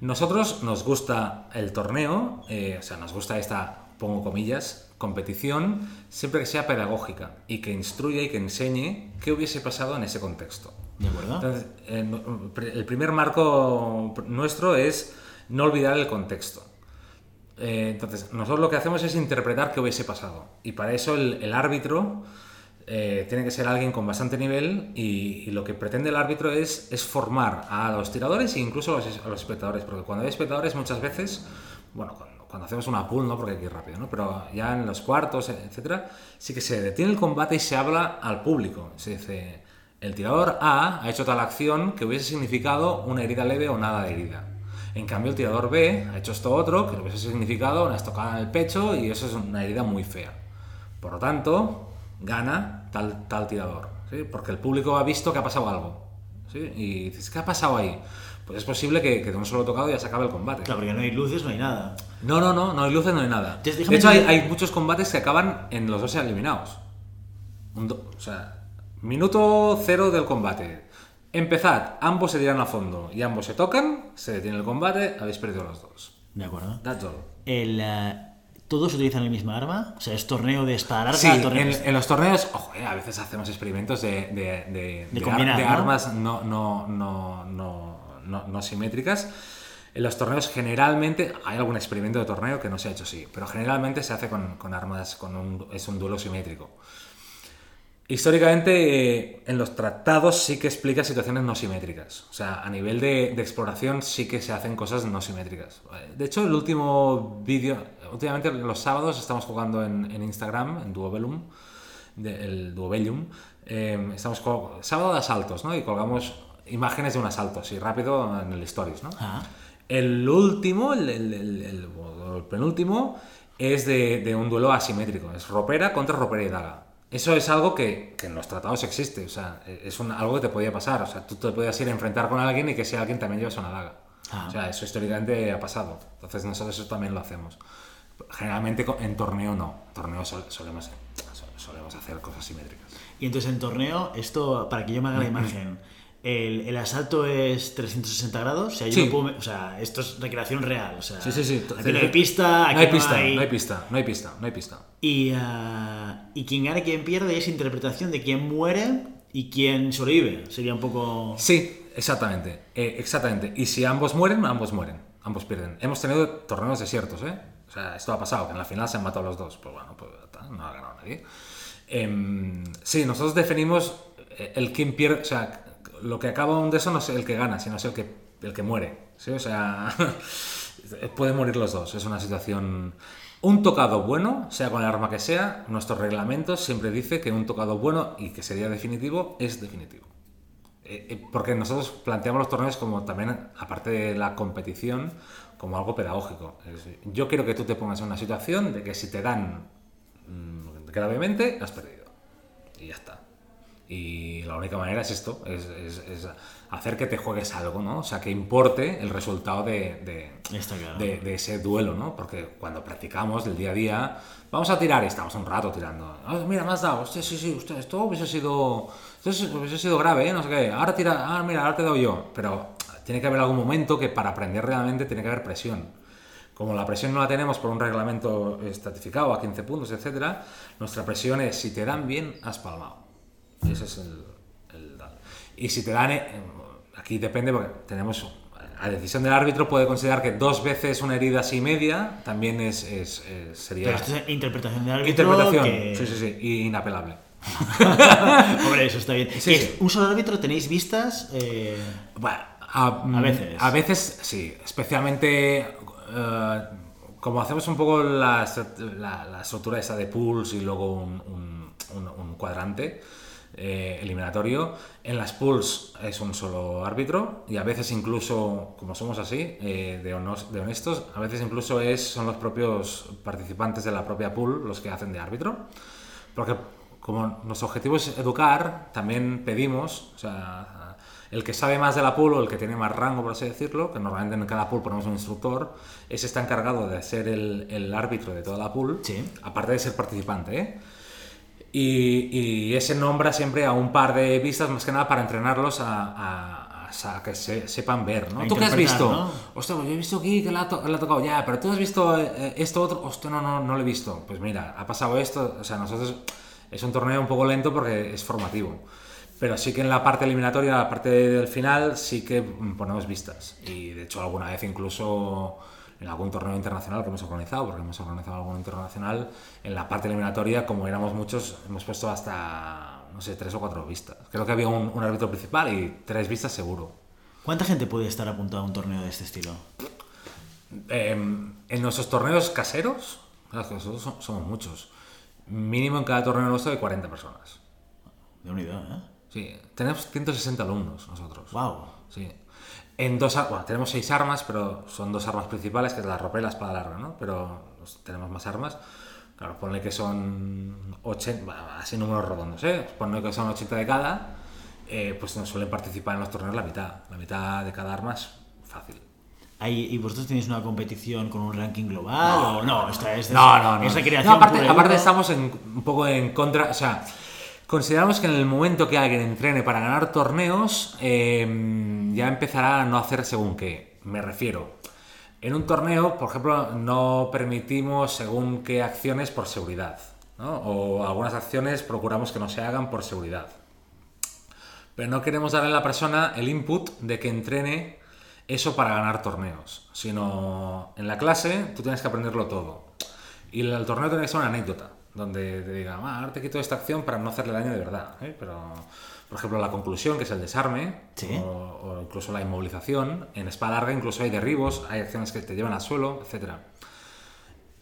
Nosotros nos gusta el torneo, eh, o sea, nos gusta esta, pongo comillas, competición, siempre que sea pedagógica y que instruya y que enseñe qué hubiese pasado en ese contexto. ¿De acuerdo? Entonces, eh, el primer marco nuestro es no olvidar el contexto. Eh, entonces, nosotros lo que hacemos es interpretar qué hubiese pasado. Y para eso el, el árbitro eh, tiene que ser alguien con bastante nivel y, y lo que pretende el árbitro es, es formar a los tiradores e incluso a los, a los espectadores. Porque cuando hay espectadores muchas veces, bueno, cuando, cuando hacemos una pool, ¿no? Porque hay que ir rápido, ¿no? Pero ya en los cuartos, etcétera, sí que se detiene el combate y se habla al público. Se dice, el tirador A ha hecho tal acción que hubiese significado una herida leve o nada de herida. En cambio, el tirador B ha hecho esto otro que hubiese significado una estocada en el pecho y eso es una herida muy fea. Por lo tanto, gana tal, tal tirador. ¿sí? Porque el público ha visto que ha pasado algo. ¿sí? Y dices, ¿qué ha pasado ahí? Pues es posible que, que de un solo tocado ya se acabe el combate. Claro, porque no hay luces, no hay nada. No, no, no, no hay luces, no hay nada. Entonces, De hecho, hay, muchos combates que acaban en los dos eliminados. Un do- o sea, minuto cero del combate. Empezad, ambos se tiran a fondo y ambos se tocan, se detiene el combate, habéis perdido los dos. ¿De acuerdo? That's all. El, eh, ¿Todos utilizan la misma arma? O sea, ¿es torneo de espada larga? Sí, torneo en, en los torneos, ojo, eh, a veces hacemos experimentos de, de- de- de ar- combinar, de ¿no? armas no, no, no, no, no- no simétricas. En los torneos generalmente, hay algún experimento de torneo que no se ha hecho así, pero generalmente se hace con, con armas, con un, es un duelo simétrico. Históricamente, eh, en los tratados sí que explica situaciones no simétricas. O sea, a nivel de, de exploración sí que se hacen cosas no simétricas. Eh, De hecho, el último vídeo, últimamente los sábados estamos jugando en, en Instagram, en Duobellum, de- el Duobellum. eh, estamos sábado de asaltos, ¿no? Y colgamos imágenes de un asalto, así rápido en el Stories, ¿no? Ah. El último, el, el- el- el- o el penúltimo, es de, de un duelo asimétrico. Es ropera contra ropera y daga. Eso es algo que, que en los tratados existe. O sea, es un- algo que te podía pasar. O sea, tú te podías ir a enfrentar con alguien y que ese alguien también llevas una daga. Ah. O sea, eso históricamente ha pasado. Entonces nosotros eso también lo hacemos. Generalmente en torneo no. En torneo sol- solemos, sol- solemos hacer cosas simétricas. Y entonces en torneo, esto, para que yo me haga la imagen, el, el asalto es 360 grados, o sea, yo Sí. no puedo- o sea, esto es recreación real, o sea, Sí, sí, sí. aquí no hay pista, aquí no hay pista, hay- no hay pista, no hay pista, no hay pista. Y, ah, y quien gana y quien pierde es interpretación de quién muere y quién sobrevive, sería un poco... Sí, exactamente, eh, exactamente. Y si ambos mueren, ambos mueren, ambos pierden. Hemos tenido torneos desiertos, ¿eh? O sea, esto ha pasado, que en la final se han matado los dos. Pues bueno, pues no ha ganado nadie. Em, sí, nosotros definimos eh, el quién pierde, o sea, lo que acaba un de eso no es el que gana, sino el que, el que muere. O sea, pueden morir los dos. Es una situación... Un tocado bueno, sea con el arma que sea, nuestros reglamentos siempre dice que un tocado bueno y que sería definitivo es definitivo. Eh, eh, porque nosotros planteamos los torneos como también, aparte de la competición, como algo pedagógico. Yo quiero que tú te pongas en una situación de que si te dan mm, gravemente, has perdido. Y ya está. Y la única manera es esto, es, es- es hacer que te juegues algo, ¿no? O sea, que importe el resultado de, de- claro. de- de ese duelo, ¿no? Porque cuando practicamos del día a día, vamos a tirar y estamos un rato tirando. "Ah, mira, me has dado, hostia, sí, sí, usted, esto hubiese sido, esto es- hubiese sido grave, ¿eh? No sé qué. Ahora tira, ah, mira, ahora te doy yo. Pero tiene que haber algún momento que para aprender realmente tiene que haber presión. Como la presión no la tenemos por un reglamento estratificado a 15 puntos, etcétera, nuestra presión es si te dan bien, has palmado. Ese es el, el. Y si te dan, eh, aquí depende porque tenemos a decisión del árbitro puede considerar que dos veces una herida así media también es, es- es- sería Pero esto es interpretación del árbitro. interpretación. que- Sí, sí, sí, y inapelable. Hombre, eso está bien. Sí, ¿Que sí. ¿Un solo árbitro tenéis vistas? Eh, Bueno, a, A veces. A veces sí, especialmente eh, como hacemos un poco la, la- la estructura esa de pools y luego un, un- un- un cuadrante eh, eliminatorio. En las pools es un solo árbitro y a veces incluso, como somos así, eh, de, honos- de honestos, a veces incluso es, son los propios participantes de la propia pool los que hacen de árbitro. Porque como nuestro objetivo es educar, también pedimos, o sea, el que sabe más de la pool o el que tiene más rango, por así decirlo, que normalmente en cada pool ponemos un instructor, ese está encargado de ser el, el árbitro de toda la pool, Sí. aparte de ser participante, ¿eh? Y, y ese nombra siempre a un par de vistas, más que nada para entrenarlos a, a- a- a que se, sepan ver, ¿no? ¿Tú qué has visto? ¿no? Hostia, pues yo he visto aquí que le ha, to- tocado ya, pero tú has visto eh, esto otro. Hostia, no, no, no lo he visto. Pues mira, ha pasado esto. O sea, nosotros es un torneo un poco lento porque es formativo. Pero sí que en la parte eliminatoria, la parte del final, sí que ponemos vistas. Y de hecho, alguna vez incluso en algún torneo internacional que hemos organizado, porque hemos organizado algún internacional, en la parte eliminatoria, como éramos muchos, hemos puesto hasta, no sé, tres o cuatro vistas. Creo que había un, un árbitro principal y tres vistas seguro. ¿Cuánta gente puede estar apuntada a un torneo de este estilo? Eh, en nuestros torneos caseros, claro, nosotros so- somos muchos, mínimo en cada torneo nuestro hay 40 personas. De unidad, ¿eh? Sí, tenemos 160 alumnos nosotros. Wow. Sí. En dos, bueno, tenemos seis armas, pero son dos armas principales, que es la ropa y la espada larga, ¿no? Pero pues, tenemos más armas. Claro, ponle que son 80, bueno, así números redondos, ¿eh? Ponle que son 80 de cada, eh, pues nos suelen participar en los torneos la mitad. La mitad de cada arma es fácil. Hay- ¿Y vosotros tenéis una competición con un ranking global? o no, esta es, No, no, no. es recreación. No, aparte, aparte estamos en- un poco en contra. O sea, consideramos que en el momento que alguien entrene para ganar torneos, eh, ya empezará a no hacer según qué. Me refiero. En un torneo, por ejemplo, no permitimos según qué acciones por seguridad. O algunas acciones procuramos que no se hagan por seguridad. Pero no queremos darle a la persona el input de que entrene eso para ganar torneos, sino en la clase tú tienes que aprenderlo todo. Y el torneo tiene que ser una anécdota, donde te diga, ah, ahora te quito esta acción para no hacerle daño de verdad. ¿eh? Pero, por ejemplo, la conclusión, que es el desarme, Sí. o, o incluso la inmovilización, en espada larga incluso hay derribos, hay acciones que te llevan al suelo, etcétera.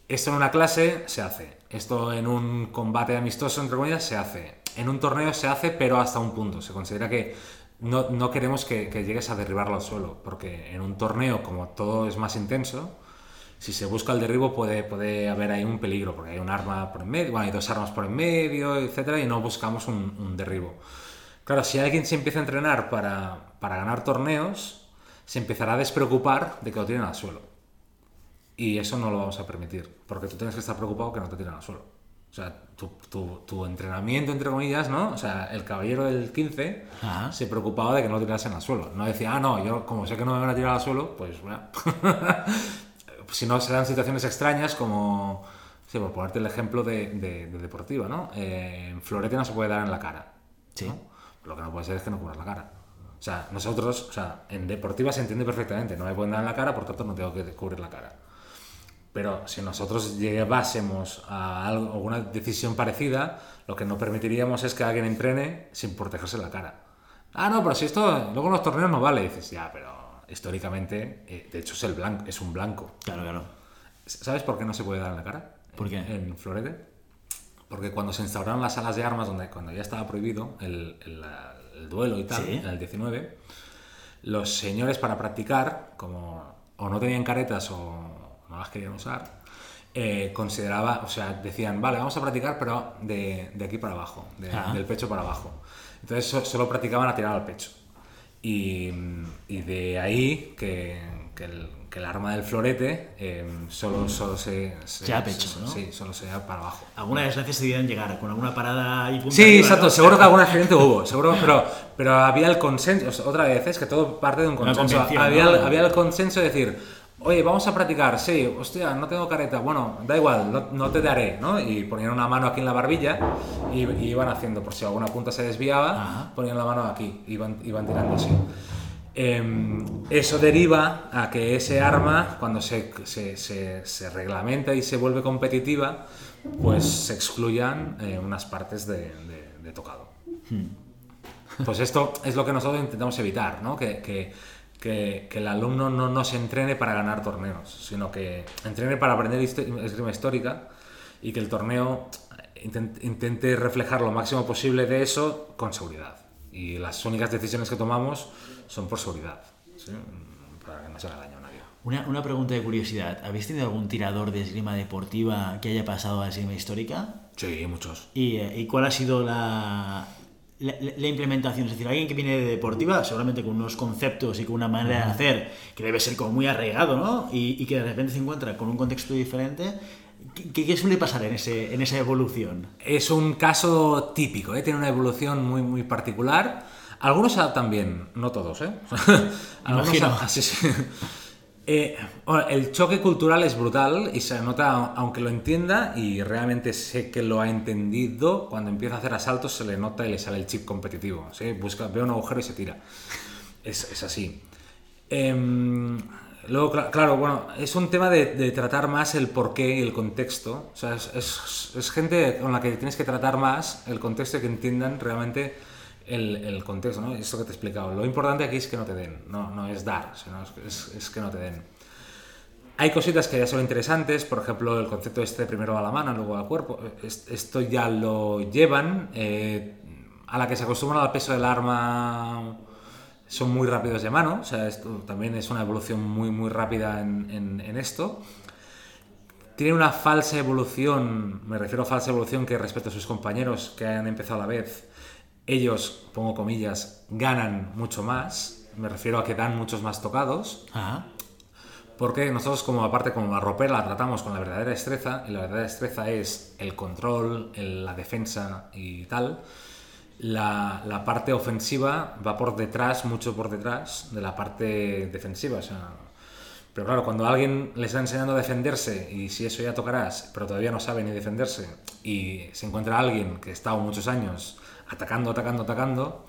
Esto en una clase se hace. Esto en un combate amistoso, entre comillas, se hace. En un torneo se hace, pero hasta un punto. Se considera que no, no queremos que, que llegues a derribarlo al suelo, porque en un torneo, como todo es más intenso, si se busca el derribo puede, puede haber ahí un peligro, porque hay un arma por en medio, bueno, hay dos armas por en medio, etcétera, y no buscamos un, un derribo. Claro, si alguien se empieza a entrenar para, para ganar torneos, se empezará a despreocupar de que lo tiren al suelo. Y eso no lo vamos a permitir, porque tú tienes que estar preocupado que no te tiran al suelo. O sea, tu, tu- tu entrenamiento, entre comillas, ¿no? O sea, el caballero del 15 Ajá. se preocupaba de que no tirasen al suelo. No decía, ah, no, yo como sé que no me van a tirar al suelo, pues bueno. si no, serán situaciones extrañas como, sí, por ponerte el ejemplo de, de- de deportiva, ¿no? Eh, florete no se puede dar en la cara. Sí. ¿no? Lo que no puede ser es que no cubras la cara. O sea, nosotros, o sea, en deportiva se entiende perfectamente, no me pueden dar en la cara, por tanto no tengo que cubrir la cara. Pero si nosotros llevásemos a alguna decisión parecida, lo que no permitiríamos es que alguien entrene sin protegerse la cara. Ah, no, pero si esto luego en los torneos no vale. Y dices, ya, pero históricamente, eh, de hecho es, el blanco, es un blanco. Claro, claro. ¿Sabes por qué no se puede dar en la cara? ¿Por qué? En Florete. Porque cuando se instauraron las salas de armas, donde cuando ya estaba prohibido el, el- el duelo y tal, Sí. en el 19, los señores para practicar, como o no tenían caretas o no las querían usar, eh, consideraba, o sea, decían, vale, vamos a practicar, pero de, de aquí para abajo, de- Ah. del pecho para abajo. Entonces so- solo practicaban a tirar al pecho. Y, y de ahí que, que el, que el arma del florete eh, solo, solo se, se- Sea pecho, se- ¿no? Sí, solo sea para abajo. Alguna desgracia se debían llegar con alguna parada y punta Sí, arriba, exacto, ¿no? seguro que algún accidente hubo, seguro, pero, pero había el consenso, otra vez, es que todo parte de un consenso. Había, ¿no? había el consenso de decir, Oye, vamos a practicar, sí, hostia, no tengo careta, bueno, da igual, no, no te daré, ¿no? Y ponían una mano aquí en la barbilla y, y iban haciendo, por si alguna punta se desviaba, Ajá. ponían la mano aquí, iban, iban tirando así. Em, eso deriva a que ese arma, cuando se, se, se- se reglamenta y se vuelve competitiva, pues se excluyan eh, unas partes de, de- de tocado. Pues esto es lo que nosotros intentamos evitar, ¿no? Que, que- que- que el alumno no, no se entrene para ganar torneos, sino que entrene para aprender esgrima histórica y que el torneo inten- intente reflejar lo máximo posible de eso con seguridad. Y las únicas decisiones que tomamos son por seguridad, ¿sí? para que no se haga daño a nadie. Una, una pregunta de curiosidad. ¿Habéis tenido algún tirador de esgrima deportiva que haya pasado a esgrima histórica? Sí, muchos. ¿Y, eh, y cuál ha sido la, la, la implementación? Es decir, alguien que viene de deportiva, seguramente con unos conceptos y con una manera de hacer que debe ser como muy arraigado, ¿no? Y, y que de repente se encuentra con un contexto diferente. ¿Qué, qué- qué suele pasar en, ese, en esa evolución? Es un caso típico, ¿eh? tiene una evolución muy, muy particular. Algunos se adaptan bien, no todos, ¿eh? Algunos Imagino. se- sí, sí. Eh, el choque cultural es brutal y se nota, aunque lo entienda, y realmente sé que lo ha entendido, cuando empieza a hacer asaltos se le nota y le sale el chip competitivo. ¿sí? Busca, ve un agujero y se tira. Es, así. Em, luego, cla- claro, bueno, es un tema de, tratar más el porqué y el contexto. O sea, es, es- es gente con la que tienes que tratar más el contexto y que entiendan realmente el, contexto, ¿no? Esto que te he explicado. Lo importante aquí es que no te den, no, es dar, sino es, que no te den. Hay cositas que ya son interesantes, por ejemplo, el concepto este primero a la mano, luego al cuerpo. Es- Esto ya lo llevan. eh, a la que se acostumbran al peso del arma son muy rápidos de mano, o sea, esto también es una evolución muy, muy rápida en, en- en esto. Tiene una falsa evolución, me refiero a falsa evolución que respecto a sus compañeros que han empezado a la vez, ellos, pongo comillas, ganan mucho más, me refiero a que dan muchos más tocados, porque nosotros como aparte como la ropera la tratamos con la verdadera destreza, y la verdadera destreza es el control, el- la defensa y tal, la, la parte ofensiva va por detrás, mucho por detrás de la parte defensiva. O sea, pero claro, cuando alguien le está enseñando a defenderse y si eso ya tocarás, pero todavía no sabe ni defenderse, y se encuentra alguien que ha estado muchos años atacando, atacando, atacando,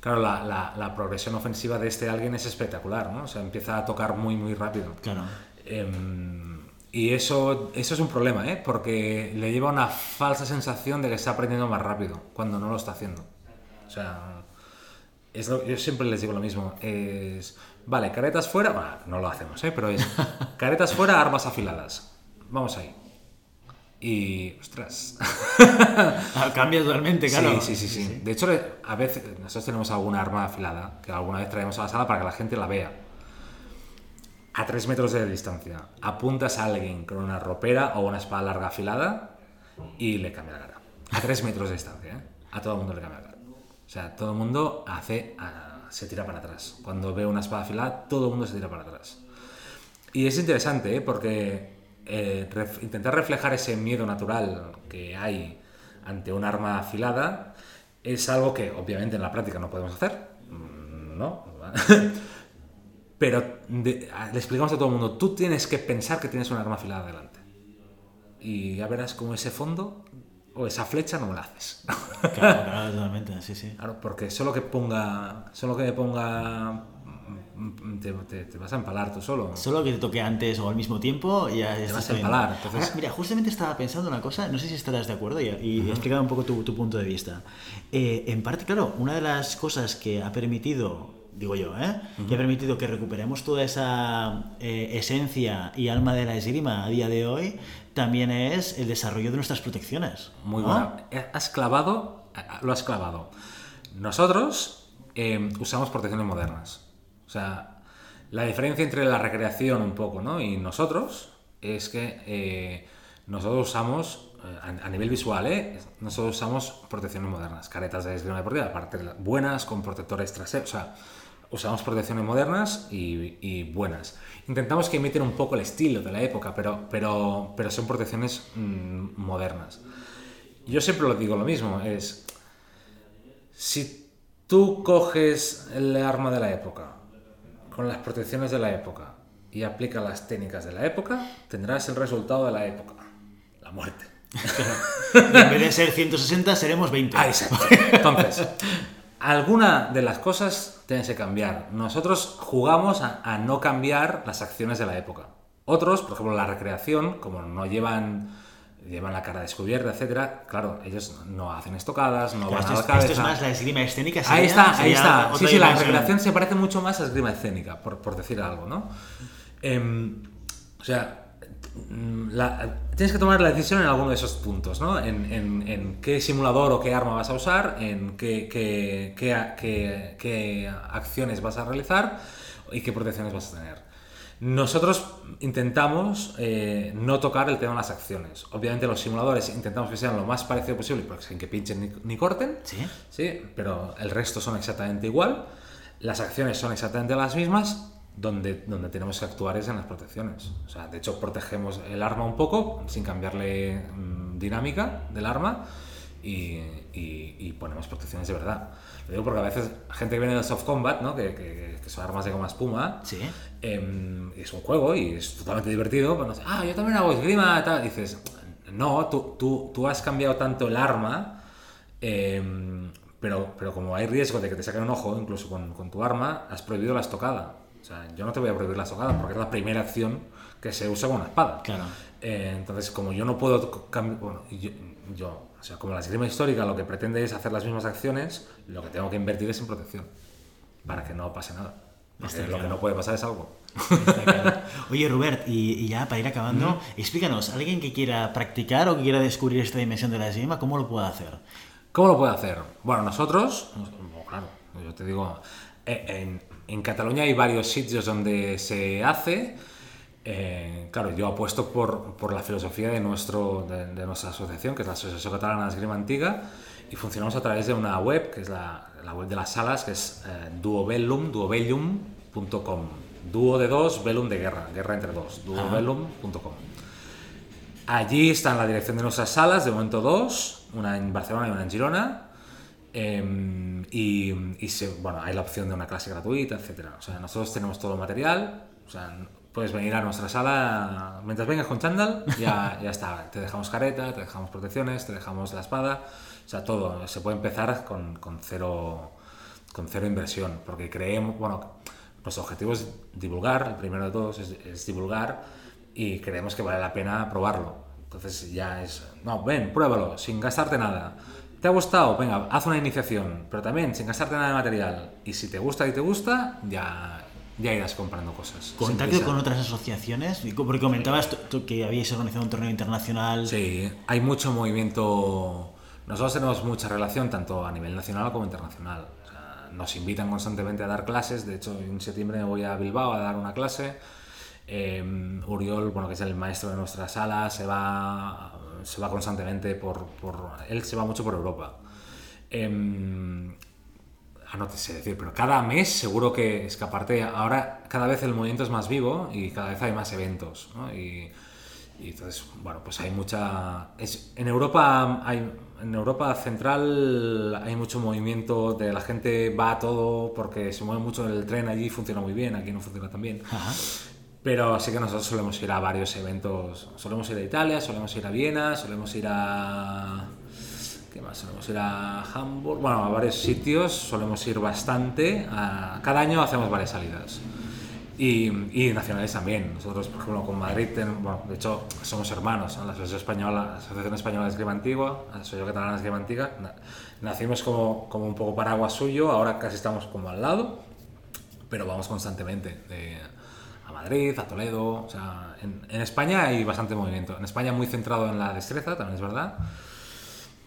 claro, la, la- la progresión ofensiva de este alguien es espectacular, ¿no? O sea, empieza a tocar muy, muy rápido. claro. Em, y eso, eso es un problema, ¿eh? porque le lleva una falsa sensación de que está aprendiendo más rápido cuando no lo está haciendo. O sea, es lo- yo siempre les digo lo mismo. Es, vale, caretas fuera, bueno, no lo hacemos, ¿eh? pero es caretas fuera, armas afiladas. Vamos ahí. Y, ostras. Ah, Cambia totalmente, claro. Sí, sí, sí, sí. De hecho, a veces nosotros tenemos alguna arma afilada que alguna vez traemos a la sala para que la gente la vea. A tres metros de distancia, apuntas a alguien con una ropera o una espada larga afilada y le cambia la cara. A tres metros de distancia, ¿eh? A todo el mundo le cambia la cara. O sea, todo el mundo hace, ah, se tira para atrás. Cuando ve una espada afilada, todo el mundo se tira para atrás. Y es interesante, ¿eh? porque eh, ref- intentar reflejar ese miedo natural que hay ante un arma afilada es algo que obviamente en la práctica no podemos hacer, mm, ¿no? Pero de- le explicamos a todo el mundo, tú tienes que pensar que tienes un arma afilada delante. Y ya verás cómo ese fondo o esa flecha no me la haces. Claro, claro, totalmente, sí, sí. Claro, porque solo que ponga, solo que ponga, mm, te, te- te vas a empalar tú solo. Solo que te toque antes o al mismo tiempo y ya Te vas a empalar, entonces- Ahora, mira, justamente estaba pensando una cosa, no sé si estarás de acuerdo y, y he explicado un poco tu, tu punto de vista. Eh, en parte, claro, una de las cosas que ha permitido, digo yo, ¿eh? que ha permitido que recuperemos toda esa eh, esencia y alma de la esgrima a día de hoy, también es el desarrollo de nuestras protecciones. Muy ¿no? buena. Has clavado, lo has clavado. Nosotros eh, usamos protecciones modernas. Sea, la diferencia entre la recreación un poco ¿no? y nosotros es que eh, nosotros usamos, eh, a, a nivel visual, ¿eh? nosotros usamos protecciones modernas, caretas de esgrima deportiva, aparte buenas, con protectores traseros. O sea, usamos protecciones modernas y, y buenas. Intentamos que imiten un poco el estilo de la época, pero, pero, pero son protecciones mm, modernas. Yo siempre lo digo lo mismo, es si tú coges el arma de la época, con las protecciones de la época, y aplica las técnicas de la época, tendrás el resultado de la época, la muerte. Y en vez de ser 160, seremos 20. Ah, exacto. Entonces, alguna de las cosas tienes que cambiar. Nosotros jugamos a, a no cambiar las acciones de la época. Otros, por ejemplo, la recreación, como no llevan llevan la cara descubierta, etcétera, claro, ellos no hacen estocadas, no Claro, van esto, a la cabeza. esto es más la esgrima escénica. Ahí sería- está, ahí está. Sí, sí, la recreación se parece mucho más a esgrima escénica, por, por decir algo, ¿no? Em, o sea, mm, la- tienes que tomar la decisión en alguno de esos puntos, ¿no? En, en- en qué simulador o qué arma vas a usar, en qué, qué- qué- qué acciones vas a realizar y qué protecciones vas a tener. Nosotros intentamos eh, no tocar el tema de las acciones. Obviamente los simuladores intentamos que sean lo más parecido posible, porque sin que pinchen ni, ni corten. Sí. Sí, pero el resto son exactamente igual. Las acciones son exactamente las mismas. Donde, donde tenemos que actuar es en las protecciones. O sea, de hecho, protegemos el arma un poco sin cambiarle mm, dinámica del arma y, y- y ponemos protecciones de verdad. Lo digo porque a veces gente que viene del soft combat, ¿no? que, que- que son armas de goma espuma, Sí. Em, es un juego y es totalmente divertido. Pero no sé, ah, yo también hago esgrima, tal. Y dices, no, tú, tú, tú has cambiado tanto el arma, em, pero, pero como hay riesgo de que te saquen un ojo, incluso con, con tu arma, has prohibido la estocada. O sea, yo no te voy a prohibir la estocada porque es la primera acción que se usa con una espada. Claro. Eh, entonces, como yo no puedo cambiar, bueno, yo, yo- o sea, como la esgrima histórica lo que pretende es hacer las mismas acciones, lo que tengo que invertir es en protección, para que no pase nada. Porque Está lo que no puede pasar es algo. Claro. Oye, Robert, y, y ya para ir acabando, explícanos, alguien que quiera practicar o que quiera descubrir esta dimensión de la esgrima, ¿cómo lo puede hacer? ¿Cómo lo puede hacer? Bueno, nosotros, bueno, claro, yo te digo, eh, en, en Cataluña hay varios sitios donde se hace. Eh, claro, yo apuesto por, por la filosofía de, nuestro, de, de nuestra asociación, que es la Asociación Catalana de Esgrima Antiga, y funcionamos a través de una web, que es la, la web de las salas, que es eh, duobellum, duobellum.com. Duo de dos, bellum de guerra, guerra entre dos, duobellum.com. Allí está la dirección de nuestras salas, de momento dos, una en Barcelona y una en Girona. Em, y y se- bueno, hay la opción de una clase gratuita, etc. O sea, nosotros tenemos todo el material. O sea, puedes venir a nuestra sala mientras vengas con chándal, ya, ya está. Te dejamos careta, te dejamos protecciones, te dejamos la espada. O sea, todo. Se puede empezar con, con cero, con cero inversión, porque creemos, bueno, nuestro objetivo es divulgar, el primero de todos es, es divulgar y creemos que vale la pena probarlo. Entonces ya es, no, ven, pruébalo, sin gastarte nada. ¿Te ha gustado? Venga, haz una iniciación, pero también sin gastarte nada de material. Y si te gusta y te gusta, ya, ya irás comprando cosas. ¿Contacto con otras asociaciones? Porque comentabas tú- que habíais organizado un torneo internacional. Sí, hay mucho movimiento. Nosotros tenemos mucha relación tanto a nivel nacional como internacional. O sea, nos invitan constantemente a dar clases. De hecho, en septiembre me voy a Bilbao a dar una clase. Eh, Uriol, bueno, que es el maestro de nuestra sala, se va, se va constantemente por, por- Él se va mucho por Europa. Em, ah, no te sé decir, pero cada mes seguro que es que aparte ahora cada vez el movimiento es más vivo y cada vez hay más eventos, ¿no? Y, y entonces, bueno, pues hay mucha... es- en Europa hay... En Europa Central hay mucho movimiento de la gente va a todo porque se mueve mucho el tren allí funciona muy bien, aquí no funciona tan bien. Ajá. Pero sí que nosotros solemos ir a varios eventos. Solemos ir a Italia, solemos ir a Viena, solemos ir a. ¿Qué más? Solemos ir a Hamburg. Bueno, a varios sitios solemos ir bastante. a- Cada año hacemos varias salidas. Y, y nacionales también. Nosotros, por ejemplo, con Madrid, ten- bueno, de hecho, somos hermanos. ¿no? La Asociación Española, la Asociación Española de Esgrima Antigua, la Asociación Catalana de Esgrima Antigua. na- Nacimos como, como un poco paraguas suyo, ahora casi estamos como al lado pero vamos constantemente de- a Madrid, a Toledo. O sea, en, en España hay bastante movimiento. En España muy centrado en la destreza, también es verdad.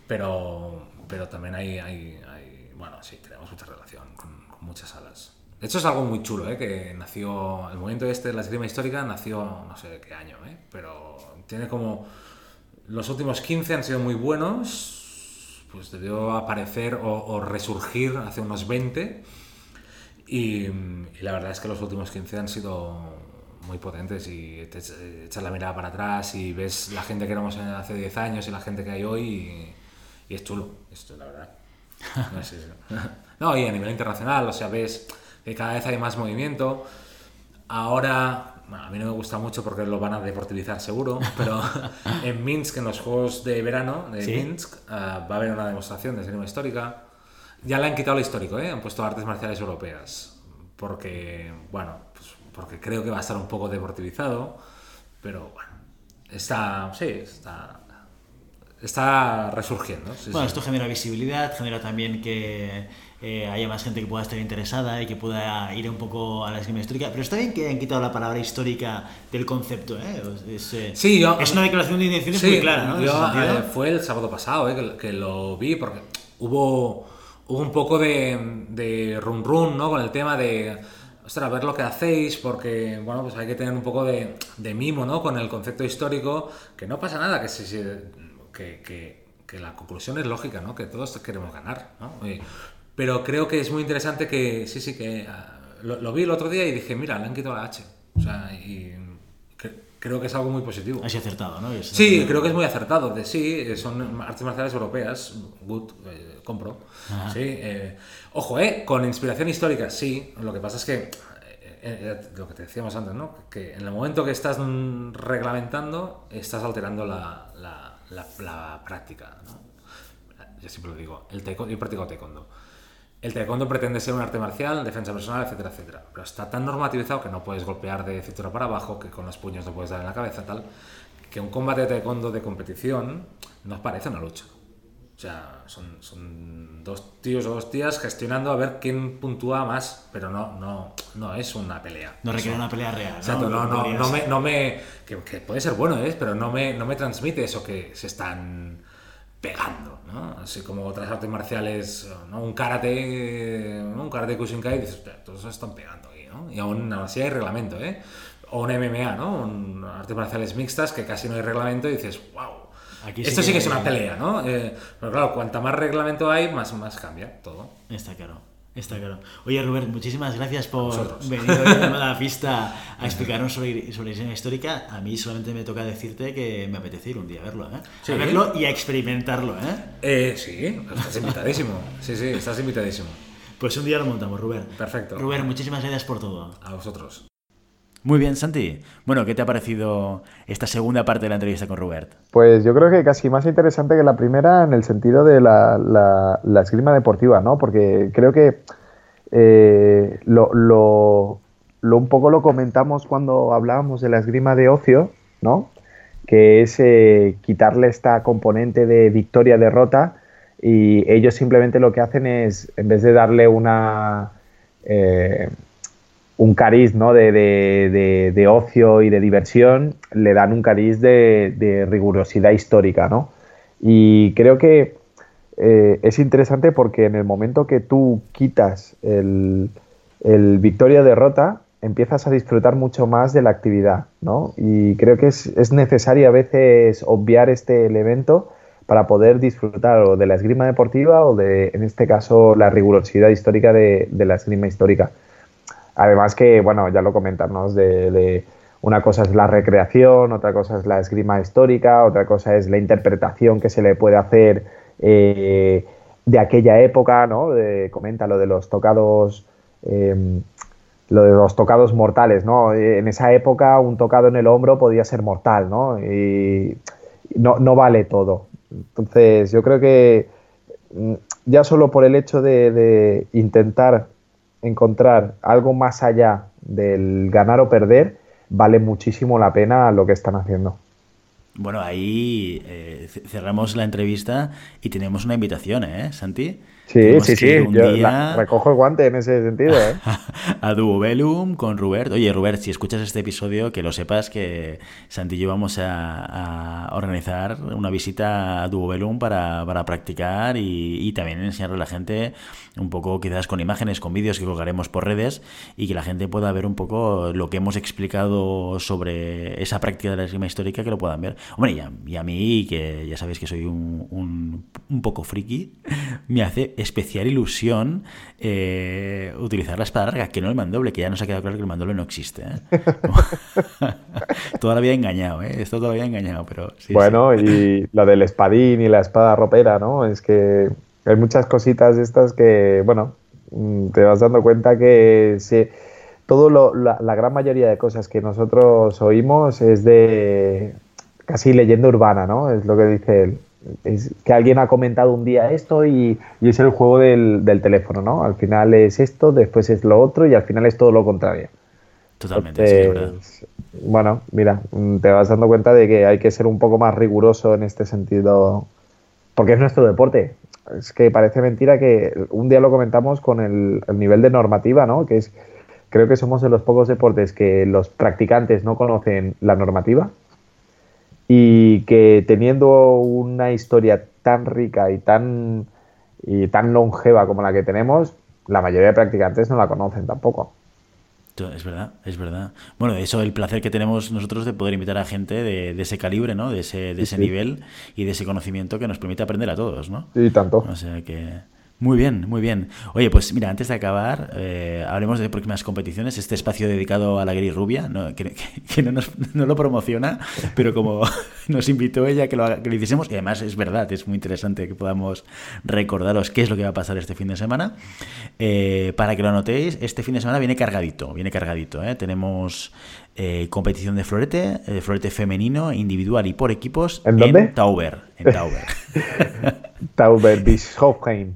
Pero, pero también hay, hay, hay- bueno, sí, tenemos mucha relación con, con muchas salas. De hecho es algo muy chulo, ¿eh? que nació, el movimiento este de la esgrima histórica nació no sé de qué año, ¿eh? pero tiene como, los últimos 15 han sido muy buenos, pues debió aparecer o, o resurgir hace unos 20 y, y la verdad es que los últimos 15 han sido muy potentes y te ech- echas la mirada para atrás y ves la gente que éramos hace 10 años y la gente que hay hoy y, y es chulo, esto la verdad. No, sí. No, y a nivel internacional, o sea, ves que cada vez hay más movimiento. Ahora a mí no me gusta mucho porque lo van a deportivizar seguro, pero en Minsk, en los Juegos de Verano de Minsk, eh, va a haber una demostración de esgrima histórica. Ya le han quitado lo histórico, ¿eh? han puesto artes marciales europeas, porque, bueno, pues porque creo que va a estar un poco deportivizado, pero bueno, está, sí, está, está resurgiendo. bueno, esto genera visibilidad, genera también que eh, haya más gente que pueda estar interesada y que pueda ir un poco a la esgrima histórica. Pero está bien que hayan quitado la palabra histórica del concepto. ¿eh? Es, eh, sí, es una declaración de intenciones muy clara. ¿no? Yo, fue el sábado pasado que, que, lo vi porque hubo, hubo un poco de, de run run ¿no? con el tema de ostras, ver lo que hacéis, porque, bueno, pues hay que tener un poco de, de mimo, ¿no? Con el concepto histórico, que no pasa nada, que, si, que, que, que, la conclusión es lógica, ¿no? Que todos queremos ganar, ¿no? Pero creo que es muy interesante que, sí, sí, que ah, lo, vi el otro día y dije, mira, le han quitado la H. O sea, y creo que es algo muy positivo. Así acertado, ¿no? sí, creo que es muy acertado. De, sí, son artes marciales europeas, good, eh, compro. Sí, eh, ojo, eh, con inspiración histórica, sí. Lo que pasa es que, eh, lo que te decíamos antes, ¿no? Que en el momento que estás reglamentando, estás alterando la, la, la, práctica, ¿no? Yo siempre lo digo, el taekwondo, practico taekwondo. El taekwondo pretende ser un arte marcial, defensa personal, etcétera, etcétera. Pero está tan normativizado que no puedes golpear de cintura para abajo, que con los puños no puedes dar en la cabeza, tal, que un combate de taekwondo de competición nos parece una lucha. O sea, son dos tíos o dos tías gestionando a ver quién puntúa más, pero no, no, no es una pelea. No requiere una pelea real. Exacto, no, no, no, me, no me que, puede ser bueno, ¿eh? pero no me, no me transmite eso que se están pegando, ¿no? Así como otras artes marciales, ¿no? Un karate, ¿no? un karate Kushinkai, dices, todos se están pegando aquí, ¿no? Y aún así hay reglamento, ¿eh? O un MMA, ¿no? Un, artes marciales mixtas que casi no hay reglamento y dices, wow. Aquí Esto sí que, es una pelea, ¿no? Eh, pero claro, cuanta más reglamento hay, más, más cambia todo. Está claro. Está claro. Oye, Robert, muchísimas gracias por venir hoy a la pista a explicarnos sobre, sobre diseño histórica. A mí solamente me toca decirte que me apetece ir un día a verlo, ¿eh? A verlo y a experimentarlo, ¿eh? eh sí, estás invitadísimo. Sí, sí, estás invitadísimo. Pues un día lo montamos, Robert. Perfecto. Robert, muchísimas gracias por todo. A vosotros. Muy bien, Santi. Bueno, ¿qué te ha parecido esta segunda parte de la entrevista con Robert? Pues yo creo que casi más interesante que la primera en el sentido de la, la, esgrima deportiva, ¿no? Porque creo que eh, lo, un poco lo comentamos cuando hablábamos de la esgrima de ocio, ¿no? Que es eh, quitarle esta componente de victoria-derrota y ellos simplemente lo que hacen es, en vez de darle una... Eh, un cariz ¿no? de, ocio y de diversión, le dan un cariz de, rigurosidad histórica. ¿no? Y creo que eh, es interesante porque en el momento que tú quitas el, victoria-derrota, empiezas a disfrutar mucho más de la actividad. ¿no? Y creo que es, es necesario a veces obviar este elemento para poder disfrutar o de la esgrima deportiva o de, en este caso, la rigurosidad histórica de la esgrima histórica. Además que, bueno, ya lo comentamos, de, una cosa es la recreación, otra cosa es la esgrima histórica, otra cosa es la interpretación que se le puede hacer eh, de aquella época, ¿no? comenta lo de los tocados, em, lo de los tocados mortales, ¿no? En esa época un tocado en el hombro podía ser mortal, ¿no? Y no, no vale todo. Entonces yo creo que mm, ya solo por el hecho de intentar encontrar algo más allá del ganar o perder, vale muchísimo la pena lo que están haciendo. Bueno, ahí eh, cerramos la entrevista y tenemos una invitación, ¿eh, Santi? Sí, sí, sí. Yo recojo el guante en ese sentido. ¿eh? a Duo con Rubert. Oye, Rubert, si escuchas este episodio, que lo sepas que Santi y yo vamos a, organizar una visita a Duo para, para practicar y, también enseñarle a la gente un poco, quizás con imágenes, con vídeos que colgaremos por redes y que la gente pueda ver un poco lo que hemos explicado sobre esa práctica de la esgrima histórica, que lo puedan ver. Hombre, y a, y a mí, que ya sabéis que soy un, un, un poco friki, me hace especial ilusión eh, utilizar la espada larga, que no el mandoble, que ya nos ha quedado claro que el mandoble no existe. ¿eh? todavía engañado, ¿eh? Esto todavía engañado, pero Bueno, y lo del espadín y la espada ropera, ¿no? Es que hay muchas cositas estas que, bueno, mm, te vas dando cuenta que todo lo, la, la, gran mayoría de cosas que nosotros oímos es de casi leyenda urbana, ¿no? Es lo que dice él. Es que alguien ha comentado un día esto y, y es el juego del, del, teléfono, ¿no? Al final es esto, después es lo otro y al final es todo lo contrario. Totalmente, Entonces, sí, es verdad. Bueno, mira, te vas dando cuenta de que hay que ser un poco más riguroso en este sentido, porque es nuestro deporte. Es que parece mentira que un día lo comentamos con el, el nivel de normativa, ¿no? Que es creo que somos de los pocos deportes que los practicantes no conocen la normativa y que teniendo una historia tan rica y tan, y tan longeva como la que tenemos, la mayoría de practicantes no la conocen tampoco. Es verdad, es verdad. Bueno, eso, el placer que tenemos nosotros de poder invitar a gente de, de ese calibre, ¿no? De ese, de ese sí. nivel y de ese conocimiento que nos permite aprender a todos, ¿no? Y tanto. O sea que... Muy bien, muy bien. Oye, pues mira, antes de acabar, eh, hablemos de próximas competiciones. Este espacio dedicado a la gris rubia, ¿no? que, no, nos, no, lo promociona, pero como nos invitó ella que lo, que lo hiciésemos, y además es verdad, es muy interesante que podamos recordaros qué es lo que va a pasar este fin de semana. Eh, para que lo anotéis, este fin de semana viene cargadito, viene cargadito. ¿eh? Tenemos eh, competición de florete, eh, florete femenino, individual y por equipos en, dónde? en Tauber. En Tauber, Tauber Bischofheim.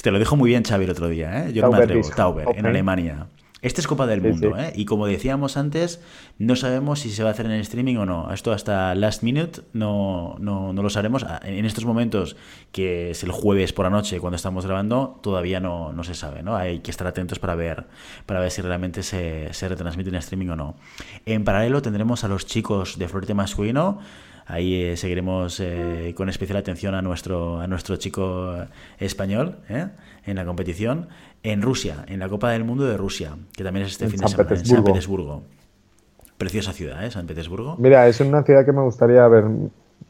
Te lo dijo muy bien Xavi el otro día, ¿eh? Yo Tauber, no me atrevo. Tauber, okay. en Alemania. Este es Copa del Mundo, sí. ¿eh? Y como decíamos antes, no sabemos si se va a hacer en streaming o no. Esto hasta last minute no, no, no lo sabremos. Ah, En estos momentos, que es el jueves por la noche cuando estamos grabando, todavía no, no se sabe, ¿no? Hay que estar atentos para ver, para ver si realmente se, se retransmite en streaming o no. En paralelo tendremos a los chicos de florete masculino ahí eh, seguiremos eh, con especial atención a nuestro, a nuestro chico español ¿eh? en la competición. En Rusia, en la Copa del Mundo de Rusia, que también es este en fin San de semana, Petersburgo. en San Petersburgo. Preciosa ciudad, ¿eh? San Petersburgo. Mira, es una ciudad que me gustaría ver.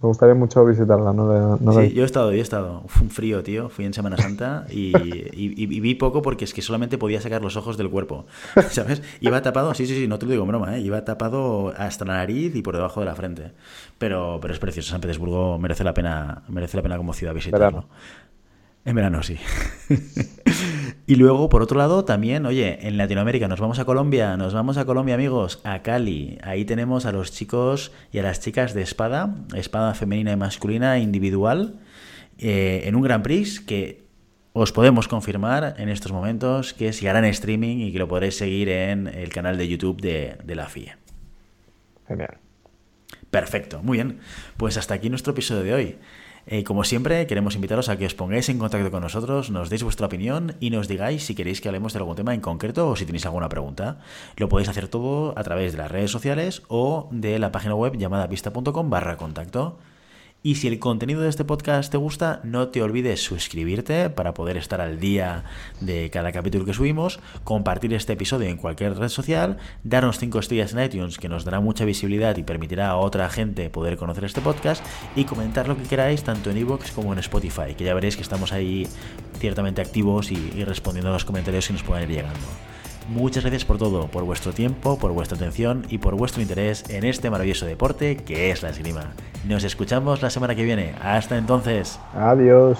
Me gustaría mucho visitarla. No, no sí, yo he estado, yo he estado. Fue un frío, tío. Fui en Semana Santa y, y, y, vi poco porque es que solamente podía sacar los ojos del cuerpo. ¿Sabes? Iba tapado, sí, sí, sí, no te lo digo en broma, ¿eh? Iba tapado hasta la nariz y por debajo de la frente. Pero, pero es precioso. San Petersburgo merece la pena, merece la pena como ciudad visitarlo. Verano. En verano, sí. y luego, por otro lado, también, oye, en Latinoamérica nos vamos a Colombia, nos vamos a Colombia, amigos, a Cali. Ahí tenemos a los chicos y a las chicas de espada, espada femenina y masculina individual, eh, en un Grand Prix que os podemos confirmar en estos momentos que se hará en streaming y que lo podréis seguir en el canal de YouTube de, de la FIE. Genial. Perfecto, muy bien. Pues hasta aquí nuestro episodio de hoy. Eh, como siempre, queremos invitaros a que os pongáis en contacto con nosotros, nos deis vuestra opinión y nos digáis si queréis que hablemos de algún tema en concreto o si tenéis alguna pregunta. Lo podéis hacer todo a través de las redes sociales o de la página web llamada pista.com barra contacto. Y si el contenido de este podcast te gusta, no te olvides suscribirte para poder estar al día de cada capítulo que subimos, compartir este episodio en cualquier red social, darnos 5 estrellas en iTunes que nos dará mucha visibilidad y permitirá a otra gente poder conocer este podcast y comentar lo que queráis tanto en iVoox como en Spotify, que ya veréis que estamos ahí ciertamente activos y, y respondiendo a los comentarios que nos puedan ir llegando. Muchas gracias por todo, por vuestro tiempo, por vuestra atención y por vuestro interés en este maravilloso deporte que es la esgrima. Nos escuchamos la semana que viene. Hasta entonces. Adiós.